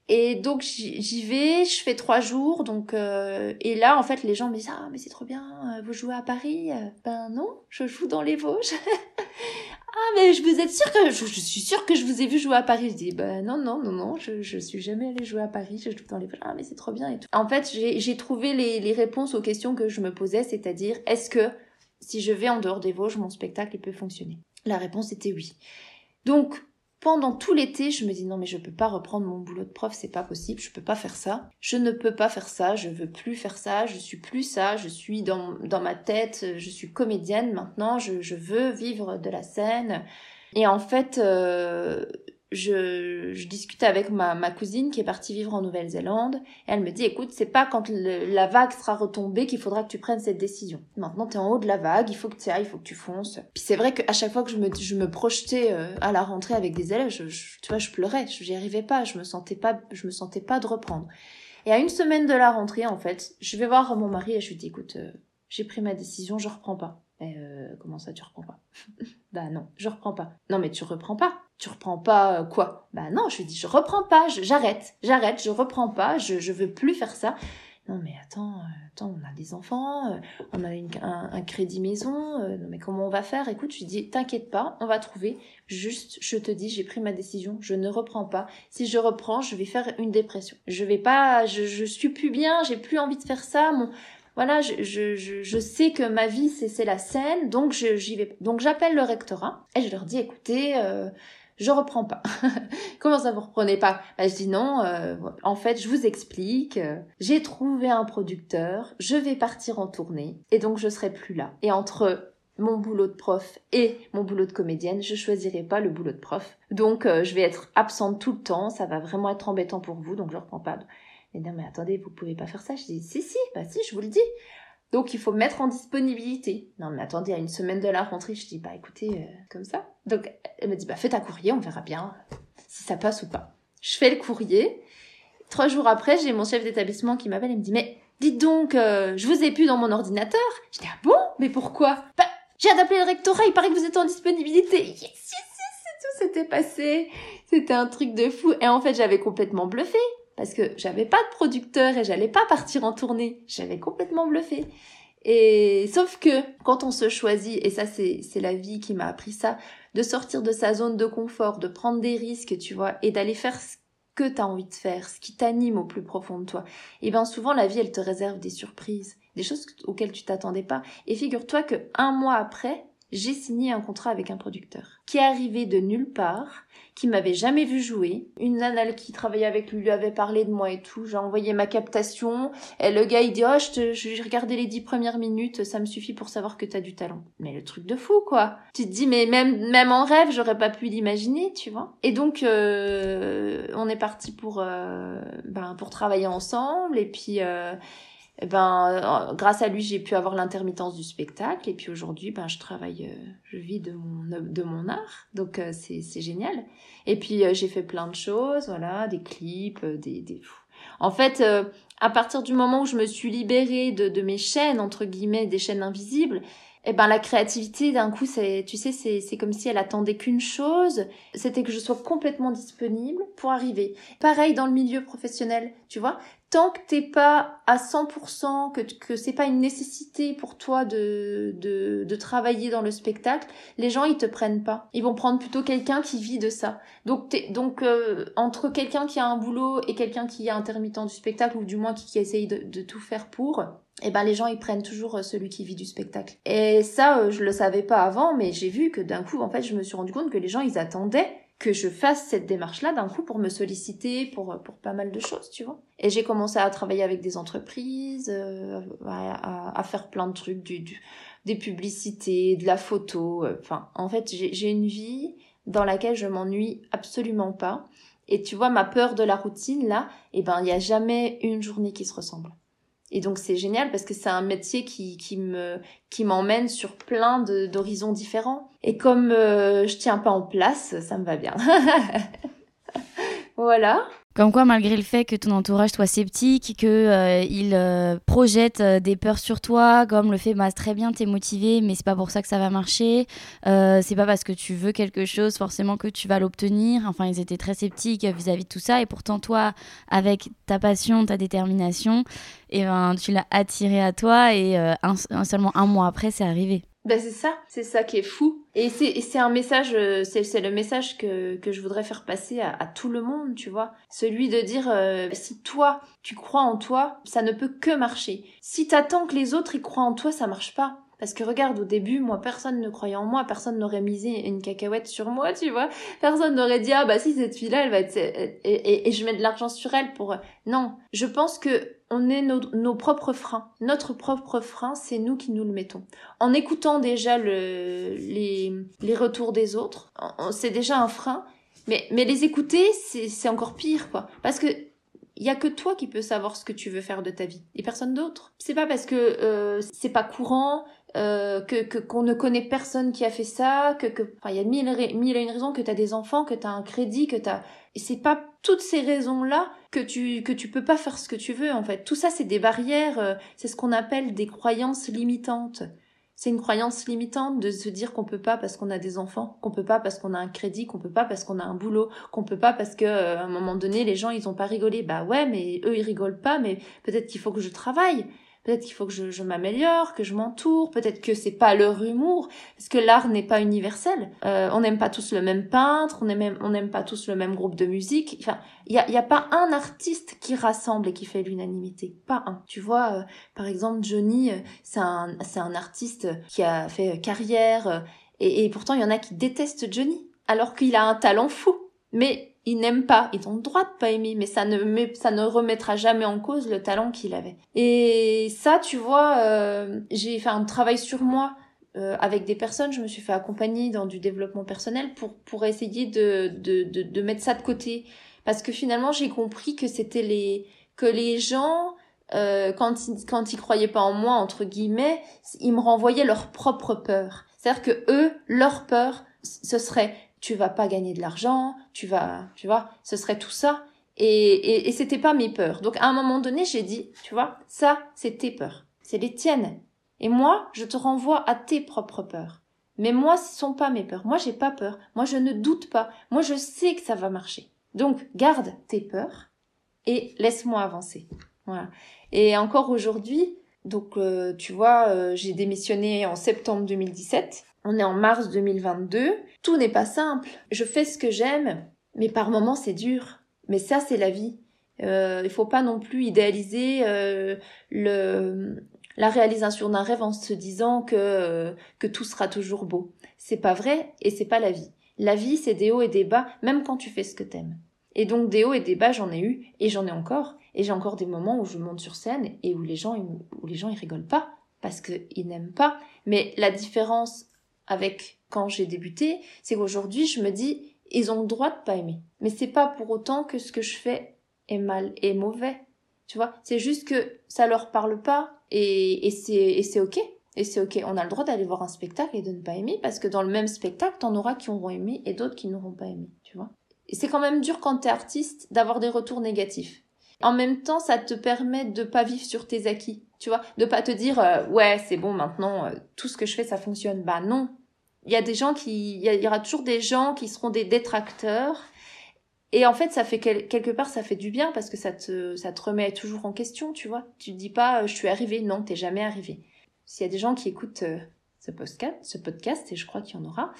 et donc j'y vais, je fais trois jours, donc euh, et là en fait les gens me disent ah mais c'est trop bien, euh, vous jouez à Paris, euh, ben non, je joue dans les Vosges. ah mais je vous êtes sûr que je, suis sûre que je vous ai vu jouer à Paris. Je dis bah non non non non, je je suis jamais allée jouer à Paris. Je joue dans les ah mais c'est trop bien et tout. En fait j'ai j'ai trouvé les les réponses aux questions que je me posais, c'est-à-dire est-ce que si je vais en dehors des Vosges, mon spectacle il peut fonctionner? La réponse était oui. Donc pendant tout l'été, je me dis non mais je peux pas reprendre mon boulot de prof, c'est pas possible, je peux pas faire ça. Je ne peux pas faire ça, je veux plus faire ça, je suis plus ça, je suis dans, dans ma tête, je suis comédienne maintenant, je, je veux vivre de la scène. Et en fait, euh, je, je discutais avec ma, ma cousine qui est partie vivre en Nouvelle-Zélande. Et elle me dit écoute c'est pas quand le- la vague sera retombée qu'il faudra que tu prennes cette décision. Maintenant t'es en haut de la vague il faut que tu ailles il faut que tu fonces. Puis c'est vrai qu'à chaque fois que je me, je me projetais euh, à la rentrée avec des élèves je, je- tu vois je pleurais je j'y arrivais pas je me sentais pas je me sentais pas de reprendre. Et à une semaine de la rentrée en fait je vais voir mon mari et je lui dis écoute euh, j'ai pris ma décision je reprends pas euh, comment ça tu reprends pas? Bah non je reprends pas non mais tu reprends pas tu reprends pas euh, quoi? Bah non, je lui dis je reprends pas, j'arrête, j'arrête, je reprends pas, je, je veux plus faire ça. Non mais attends, euh, attends, on a des enfants, on a un, crédit maison, non mais comment on va faire? Écoute, je lui dis t'inquiète pas, on va trouver. Juste, je te dis, j'ai pris ma décision, je ne reprends pas. Si je reprends, je vais faire une dépression. Je vais pas, je, je suis plus bien, j'ai plus envie de faire ça. Mon, voilà, je, sais que ma vie c'est la scène, donc j'y vais. Donc j'appelle le rectorat et je leur dis écoutez. Euh, je reprends pas. Comment ça vous reprenez pas? Bah, Je dis non, euh, en fait je vous explique, euh, j'ai trouvé un producteur, je vais partir en tournée et donc je serai plus là. Et entre mon boulot de prof et mon boulot de comédienne, je choisirai pas le boulot de prof. Donc euh, je vais être absente tout le temps, ça va vraiment être embêtant pour vous, donc je reprends pas. Et non mais attendez, vous pouvez pas faire ça. Je dis si si, bah si, je vous le dis. Donc il faut me mettre en disponibilité. Non mais attendez, à une semaine de la rentrée, je dis bah écoutez, euh, comme ça. Donc elle me dit bah faites un courrier, on verra bien si ça passe ou pas. Je fais le courrier. Trois jours après, j'ai mon chef d'établissement qui m'appelle et me dit mais dites donc, euh, je vous ai plus dans mon ordinateur. Je dis ah bon, mais pourquoi? Bah j'ai d'appeler le rectorat, il paraît que vous êtes en disponibilité. Yes, yes, yes, tout s'était passé. C'était un truc de fou. Et en fait, j'avais complètement bluffé parce que j'avais pas de producteur et j'allais pas partir en tournée. J'avais complètement bluffé. Et sauf que quand on se choisit, et ça c'est c'est la vie qui m'a appris ça, de sortir de sa zone de confort, de prendre des risques, tu vois, et d'aller faire ce que tu as envie de faire, ce qui t'anime au plus profond de toi. Et bien souvent la vie elle te réserve des surprises, des choses auxquelles tu t'attendais pas. Et figure-toi que un mois après, j'ai signé un contrat avec un producteur qui est arrivé de nulle part, qui m'avait jamais vu jouer. Une nana qui travaillait avec lui lui avait parlé de moi et tout. J'ai envoyé ma captation. Et le gars, il dit, oh, je regardé les dix premières minutes, ça me suffit pour savoir que t'as du talent. Mais le truc de fou, quoi. Tu te dis, mais même, même en rêve, j'aurais pas pu l'imaginer, tu vois. Et donc, euh, on est parti pour, euh, ben, pour travailler ensemble. Et puis, euh, eh ben, euh, grâce à lui, j'ai pu avoir l'intermittence du spectacle. Et puis aujourd'hui, ben, je travaille, euh, je vis de mon, de mon art. Donc, euh, c'est, c'est génial. Et puis, j'ai fait plein de choses, voilà, des clips, des, des... En fait, à partir du moment où je me suis libérée de, de mes chaînes, entre guillemets, des chaînes invisibles, eh ben, la créativité, d'un coup, c'est, tu sais, c'est, c'est comme si elle attendait qu'une chose, c'était que je sois complètement disponible pour arriver. Pareil dans le milieu professionnel, tu vois tant que t'es pas à 100%, que, que c'est pas une nécessité pour toi de, de, de travailler dans le spectacle, les gens ils te prennent pas. Ils vont prendre plutôt quelqu'un qui vit de ça. Donc, t'es- donc euh, entre quelqu'un qui a un boulot et quelqu'un qui est intermittent du spectacle, ou du moins qui, qui essaye de, de tout faire pour, eh ben les gens ils prennent toujours euh, celui qui vit du spectacle. Et ça, euh, je le savais pas avant, mais j'ai vu que d'un coup, en fait, je me suis rendu compte que les gens ils attendaient que je fasse cette démarche-là d'un coup pour me solliciter pour, pour pas mal de choses, tu vois. Et j'ai commencé à travailler avec des entreprises, euh, à, à- faire plein de trucs, du, du- des publicités, de la photo. euh, Enfin, en fait, j'ai j'ai une vie dans laquelle je m'ennuie absolument pas. Et tu vois, ma peur de la routine, là, eh ben, il n'y a jamais une journée qui se ressemble. Et donc c'est génial parce que c'est un métier qui, qui me qui m'emmène sur plein d'horizons différents. Et comme euh, je tiens pas en place, ça me va bien. voilà. Comme quoi, malgré le fait que ton entourage soit sceptique, que euh, euh, projette euh, des peurs sur toi, comme le fait, bah, très bien, t'es motivé, mais c'est pas pour ça que ça va marcher. Euh, c'est pas parce que tu veux quelque chose forcément que tu vas l'obtenir. Enfin, ils étaient très sceptiques vis-à-vis de tout ça, et pourtant toi, avec ta passion, ta détermination, et ben tu l'as attiré à toi, et seulement un mois après, c'est arrivé. Ben c'est ça, c'est ça qui est fou. Et c'est un message, euh, c'est le message que que je voudrais faire passer à, à tout le monde, tu vois. Celui de dire euh, si toi tu crois en toi, ça ne peut que marcher. Si t'attends que les autres y croient en toi, ça marche pas. Parce que regarde, au début, moi, personne ne croyait en moi, personne n'aurait misé une cacahuète sur moi, tu vois. Personne n'aurait dit, ah bah si, cette fille-là, elle va être... Et, et, je mets de l'argent sur elle pour... Non, je pense que on est nos, nos propres freins. Notre propre frein, c'est nous qui nous le mettons. En écoutant déjà le, les, les retours des autres, c'est déjà un frein. Mais, mais les écouter, c'est encore pire, quoi. Parce que il y a que toi qui peux savoir ce que tu veux faire de ta vie et personne d'autre. C'est pas parce que euh, c'est pas courant, euh, que qu'on ne connaît personne qui a fait ça, que que enfin il y a mille mille une raisons que t'as des enfants, que t'as un crédit, que t'as et c'est pas toutes ces raisons là que tu que tu peux pas faire ce que tu veux en fait. Tout ça c'est des barrières, euh, c'est ce qu'on appelle des croyances limitantes. C'est une croyance limitante de se dire qu'on peut pas parce qu'on a des enfants, qu'on peut pas parce qu'on a un crédit, qu'on peut pas parce qu'on a un boulot, qu'on peut pas parce que euh, à un moment donné les gens ils ont pas rigolé. Bah ouais, mais eux ils rigolent pas, mais peut-être qu'il faut que je travaille. Peut-être qu'il faut que je, m'améliore, que je m'entoure. Peut-être que c'est pas leur humour, parce que l'art n'est pas universel. Euh, on n'aime pas tous le même peintre, on n'aime on n'aime pas tous le même groupe de musique. Enfin, il y a, y a pas un artiste qui rassemble et qui fait l'unanimité, pas un. Tu vois, euh, par exemple Johnny, euh, c'est un c'est un artiste qui a fait carrière, et, et pourtant il y en a qui détestent Johnny, alors qu'il a un talent fou. Mais ils n'aiment pas, ils ont le droit de pas aimer, mais ça ne, ça ne remettra jamais en cause le talent qu'il avait. Et ça, tu vois, euh, j'ai fait un travail sur moi euh, avec des personnes, je me suis fait accompagner dans du développement personnel pour, pour essayer de, de, de, de mettre ça de côté. Parce que finalement, j'ai compris que c'était les, que les gens, euh, quand, ils, quand ils croyaient pas en moi, entre guillemets, ils me renvoyaient leur propre peur. C'est-à-dire que eux, leur peur, ce serait tu vas pas gagner de l'argent, tu vas, tu vois, ce serait tout ça. Et, et, c'était pas mes peurs. Donc à un moment donné, j'ai dit, tu vois, ça, c'est tes peurs. C'est les tiennes. Et moi, je te renvoie à tes propres peurs. Mais moi, ce sont pas mes peurs. Moi, j'ai pas peur. Moi, je ne doute pas. Moi, je sais que ça va marcher. Donc, garde tes peurs et laisse-moi avancer. Voilà. Et encore aujourd'hui, donc, euh, tu vois, euh, j'ai démissionné en septembre 2017. On est en mars 2022. Tout n'est pas simple. Je fais ce que j'aime, mais par moments c'est dur. Mais ça, c'est la vie. Euh, il faut pas non plus idéaliser euh, la réalisation d'un rêve en se disant que, euh, que tout sera toujours beau. C'est pas vrai et c'est pas la vie. La vie, c'est des hauts et des bas, même quand tu fais ce que t'aimes. Et donc des hauts et des bas, j'en ai eu et j'en ai encore. Et j'ai encore des moments où je monte sur scène et où les gens, où les gens ils rigolent pas parce qu'ils n'aiment pas. Mais la différence avec quand j'ai débuté, c'est qu'aujourd'hui je me dis ils ont le droit de pas aimer. Mais c'est pas pour autant que ce que je fais est mal et mauvais. Tu vois, c'est juste que ça leur parle pas et, et c'est ok. Et c'est ok, on a le droit d'aller voir un spectacle et de ne pas aimer parce que dans le même spectacle, t'en auras qui auront aimé et d'autres qui n'auront pas aimé, tu vois? C'est quand même dur quand t'es artiste d'avoir des retours négatifs. En même temps, ça te permet de pas vivre sur tes acquis, tu vois, de pas te dire euh, ouais c'est bon maintenant euh, tout ce que je fais ça fonctionne. Bah non, il y a des gens qui, il y, aura toujours des gens qui seront des détracteurs. Et en fait, ça fait quelque part, ça fait du bien parce que ça te, ça te remet toujours en question, tu vois. Tu te dis pas, euh, je suis arrivé, non, t'es jamais arrivé. S'il y a des gens qui écoutent euh, ce podcast, ce podcast, et je crois qu'il y en aura,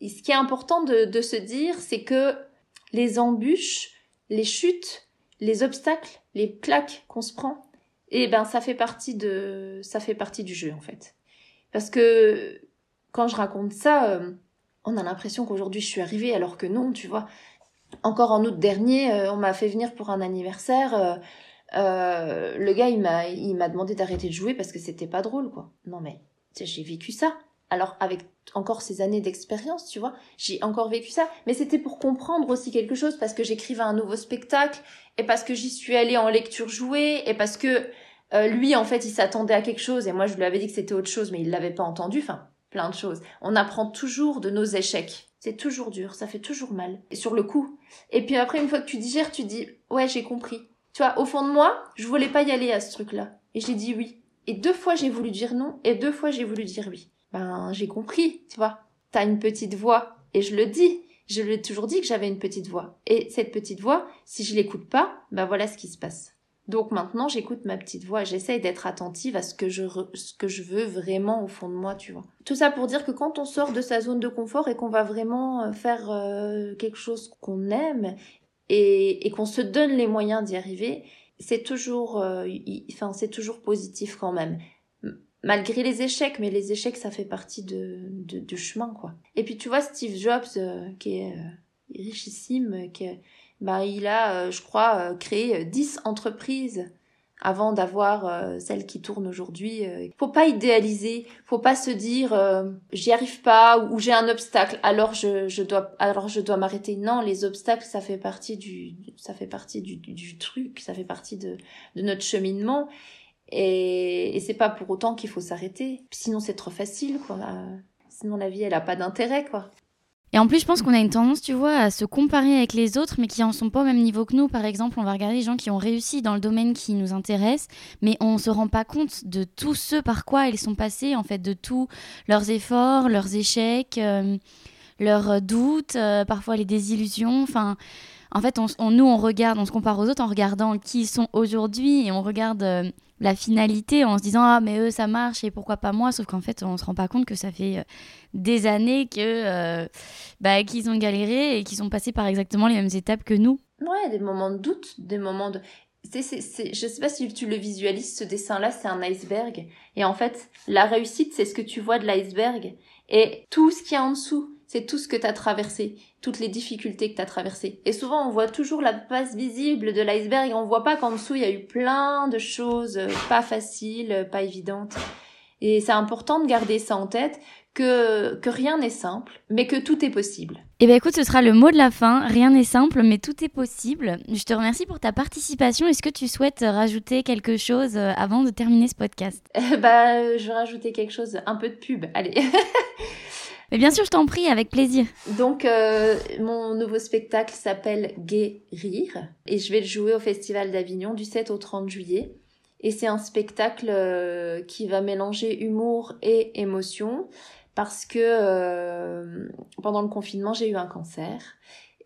ce qui est important de, de se dire, c'est que les embûches, les chutes, les obstacles, les claques qu'on se prend, eh ben ça fait partie de, ça fait partie du jeu en fait. Parce que quand je raconte ça, euh, on a l'impression qu'aujourd'hui je suis arrivée alors que non, tu vois. Encore en août dernier, euh, on m'a fait venir pour un anniversaire. Euh, le gars, il m'a, il m'a demandé d'arrêter de jouer parce que c'était pas drôle, quoi. Non mais, j'ai vécu ça. Alors avec encore ces années d'expérience, tu vois, j'ai encore vécu ça. Mais c'était pour comprendre aussi quelque chose parce que j'écrivais un nouveau spectacle et parce que j'y suis allée en lecture jouée et parce que lui, en fait, il s'attendait à quelque chose et moi, je lui avais dit que c'était autre chose, mais il l'avait pas entendu. Enfin, plein de choses. On apprend toujours de nos échecs. C'est toujours dur, ça fait toujours mal. Et sur le coup. Et puis après, une fois que tu digères, tu dis, ouais, j'ai compris. Tu vois, au fond de moi, je voulais pas y aller à ce truc-là. Et j'ai dit oui. Et deux fois, j'ai voulu dire non, et deux fois, j'ai voulu dire oui. Ben, j'ai compris, tu vois. T'as une petite voix, et je le dis. Je lui ai toujours dit que j'avais une petite voix. Et cette petite voix, si je l'écoute pas, ben voilà ce qui se passe. Donc maintenant, j'écoute ma petite voix, j'essaye d'être attentive à ce que, je ce que je veux vraiment au fond de moi, tu vois. Tout ça pour dire que quand on sort de sa zone de confort et qu'on va vraiment euh, faire euh, quelque chose qu'on aime et, et qu'on se donne les moyens d'y arriver, c'est toujours, euh, enfin, c'est toujours positif quand même. Malgré les échecs, mais les échecs, ça fait partie de, de du chemin, quoi. Et puis tu vois, Steve Jobs, qui est richissime, qui bah, il a, je crois, créé 10 entreprises avant d'avoir euh, celle qui tourne aujourd'hui. Euh, faut pas idéaliser, faut pas se dire euh, j'y arrive pas ou, j'ai un obstacle alors je, je dois alors je dois m'arrêter. Non, les obstacles ça fait partie du ça fait partie du, du, truc, ça fait partie de, de notre cheminement et, et c'est pas pour autant qu'il faut s'arrêter. Sinon c'est trop facile quoi. Sinon la vie elle a pas d'intérêt quoi. Et en plus, je pense qu'on a une tendance, tu vois, à se comparer avec les autres, mais qui en sont pas au même niveau que nous. Par exemple, on va regarder les gens qui ont réussi dans le domaine qui nous intéresse, mais on se rend pas compte de tout ce par quoi ils sont passés, en fait, de tous leurs efforts, leurs échecs, euh, leurs doutes, euh, parfois les désillusions. Enfin, en fait, nous, on regarde, on se compare aux autres en regardant qui ils sont aujourd'hui et on regarde euh, la finalité en se disant ah mais eux ça marche et pourquoi pas moi? Sauf qu'en fait on se rend pas compte que ça fait euh, des années que euh, bah, qu'ils ont galéré et qu'ils sont passés par exactement les mêmes étapes que nous. Ouais, des moments de doute, des moments de c'est, c'est, je sais pas si tu le visualises, ce dessin-là, c'est un iceberg. Et en fait, la réussite, c'est ce que tu vois de l'iceberg. Et tout ce qui est en dessous, c'est tout ce que tu as traversé, toutes les difficultés que tu as traversées. Et souvent, on voit toujours la face visible de l'iceberg on voit pas qu'en dessous, il y a eu plein de choses euh, pas faciles, euh, pas évidentes. Et c'est important de garder ça en tête, que, que rien n'est simple, mais que tout est possible. Eh bien écoute, ce sera le mot de la fin. Rien n'est simple, mais tout est possible. Je te remercie pour ta participation. Est-ce que tu souhaites rajouter quelque chose euh, avant de terminer ce podcast? Bah, je vais rajouter quelque chose, un peu de pub. Allez. Mais bien sûr, je t'en prie, avec plaisir. Donc, euh, mon nouveau spectacle s'appelle Guérir et je vais le jouer au Festival d'Avignon du 7 au 30 juillet. Et c'est un spectacle euh, qui va mélanger humour et émotion parce que euh, pendant le confinement, j'ai eu un cancer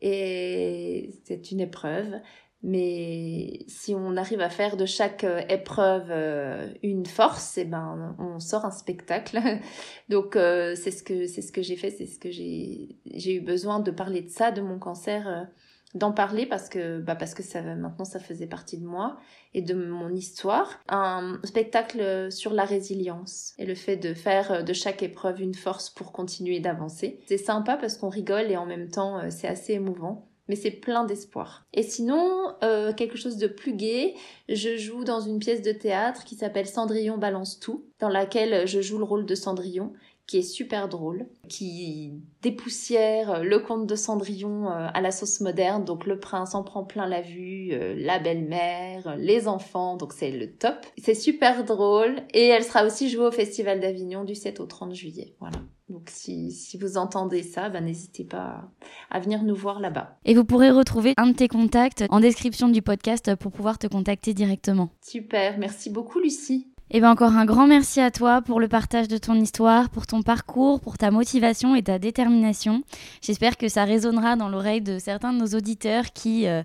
et c'est une épreuve. Mais si on arrive à faire de chaque euh, épreuve euh, une force, eh ben on sort un spectacle. Donc euh, c'est ce que c'est ce que j'ai fait, c'est ce que j'ai j'ai eu besoin de parler de ça, de mon cancer, d'en parler parce que bah parce que ça maintenant ça faisait partie de moi et de mon histoire. Un spectacle sur la résilience et le fait de faire de chaque épreuve une force pour continuer d'avancer. C'est sympa parce qu'on rigole et en même temps c'est assez émouvant mais c'est plein d'espoir. Et sinon, euh, quelque chose de plus gai, je joue dans une pièce de théâtre qui s'appelle Cendrillon balance tout, dans laquelle je joue le rôle de Cendrillon, qui est super drôle, qui dépoussière le conte de Cendrillon euh, à la sauce moderne, donc le prince en prend plein la vue, euh, la belle-mère, les enfants, donc c'est le top. C'est super drôle, et elle sera aussi jouée au Festival d'Avignon du 7 au 30 juillet, voilà. Donc si, si vous entendez ça, ben, n'hésitez pas à venir nous voir là-bas. Et vous pourrez retrouver un de tes contacts en description du podcast pour pouvoir te contacter directement. Super, merci beaucoup Lucie. Et eh bien encore un grand merci à toi pour le partage de ton histoire, pour ton parcours, pour ta motivation et ta détermination. J'espère que ça résonnera dans l'oreille de certains de nos auditeurs qui euh,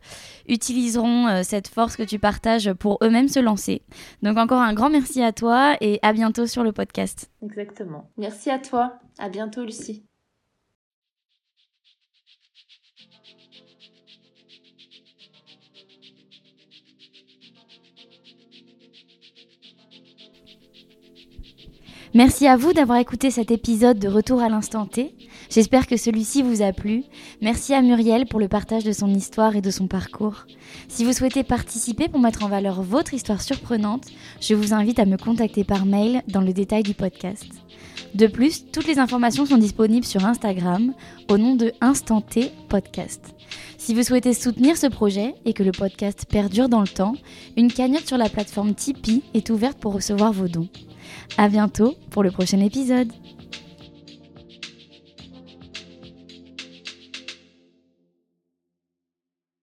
utiliseront euh, cette force que tu partages pour eux-mêmes se lancer. Donc encore un grand merci à toi et à bientôt sur le podcast. Exactement. Merci à toi. À bientôt Lucie. Merci à vous d'avoir écouté cet épisode de Retour à l'instant T. J'espère que celui-ci vous a plu. Merci à Muriel pour le partage de son histoire et de son parcours. Si vous souhaitez participer pour mettre en valeur votre histoire surprenante, je vous invite à me contacter par mail dans le détail du podcast. De plus, toutes les informations sont disponibles sur Instagram au nom de Instant T Podcast. Si vous souhaitez soutenir ce projet et que le podcast perdure dans le temps, une cagnotte sur la plateforme Tipeee est ouverte pour recevoir vos dons. À bientôt pour le prochain épisode.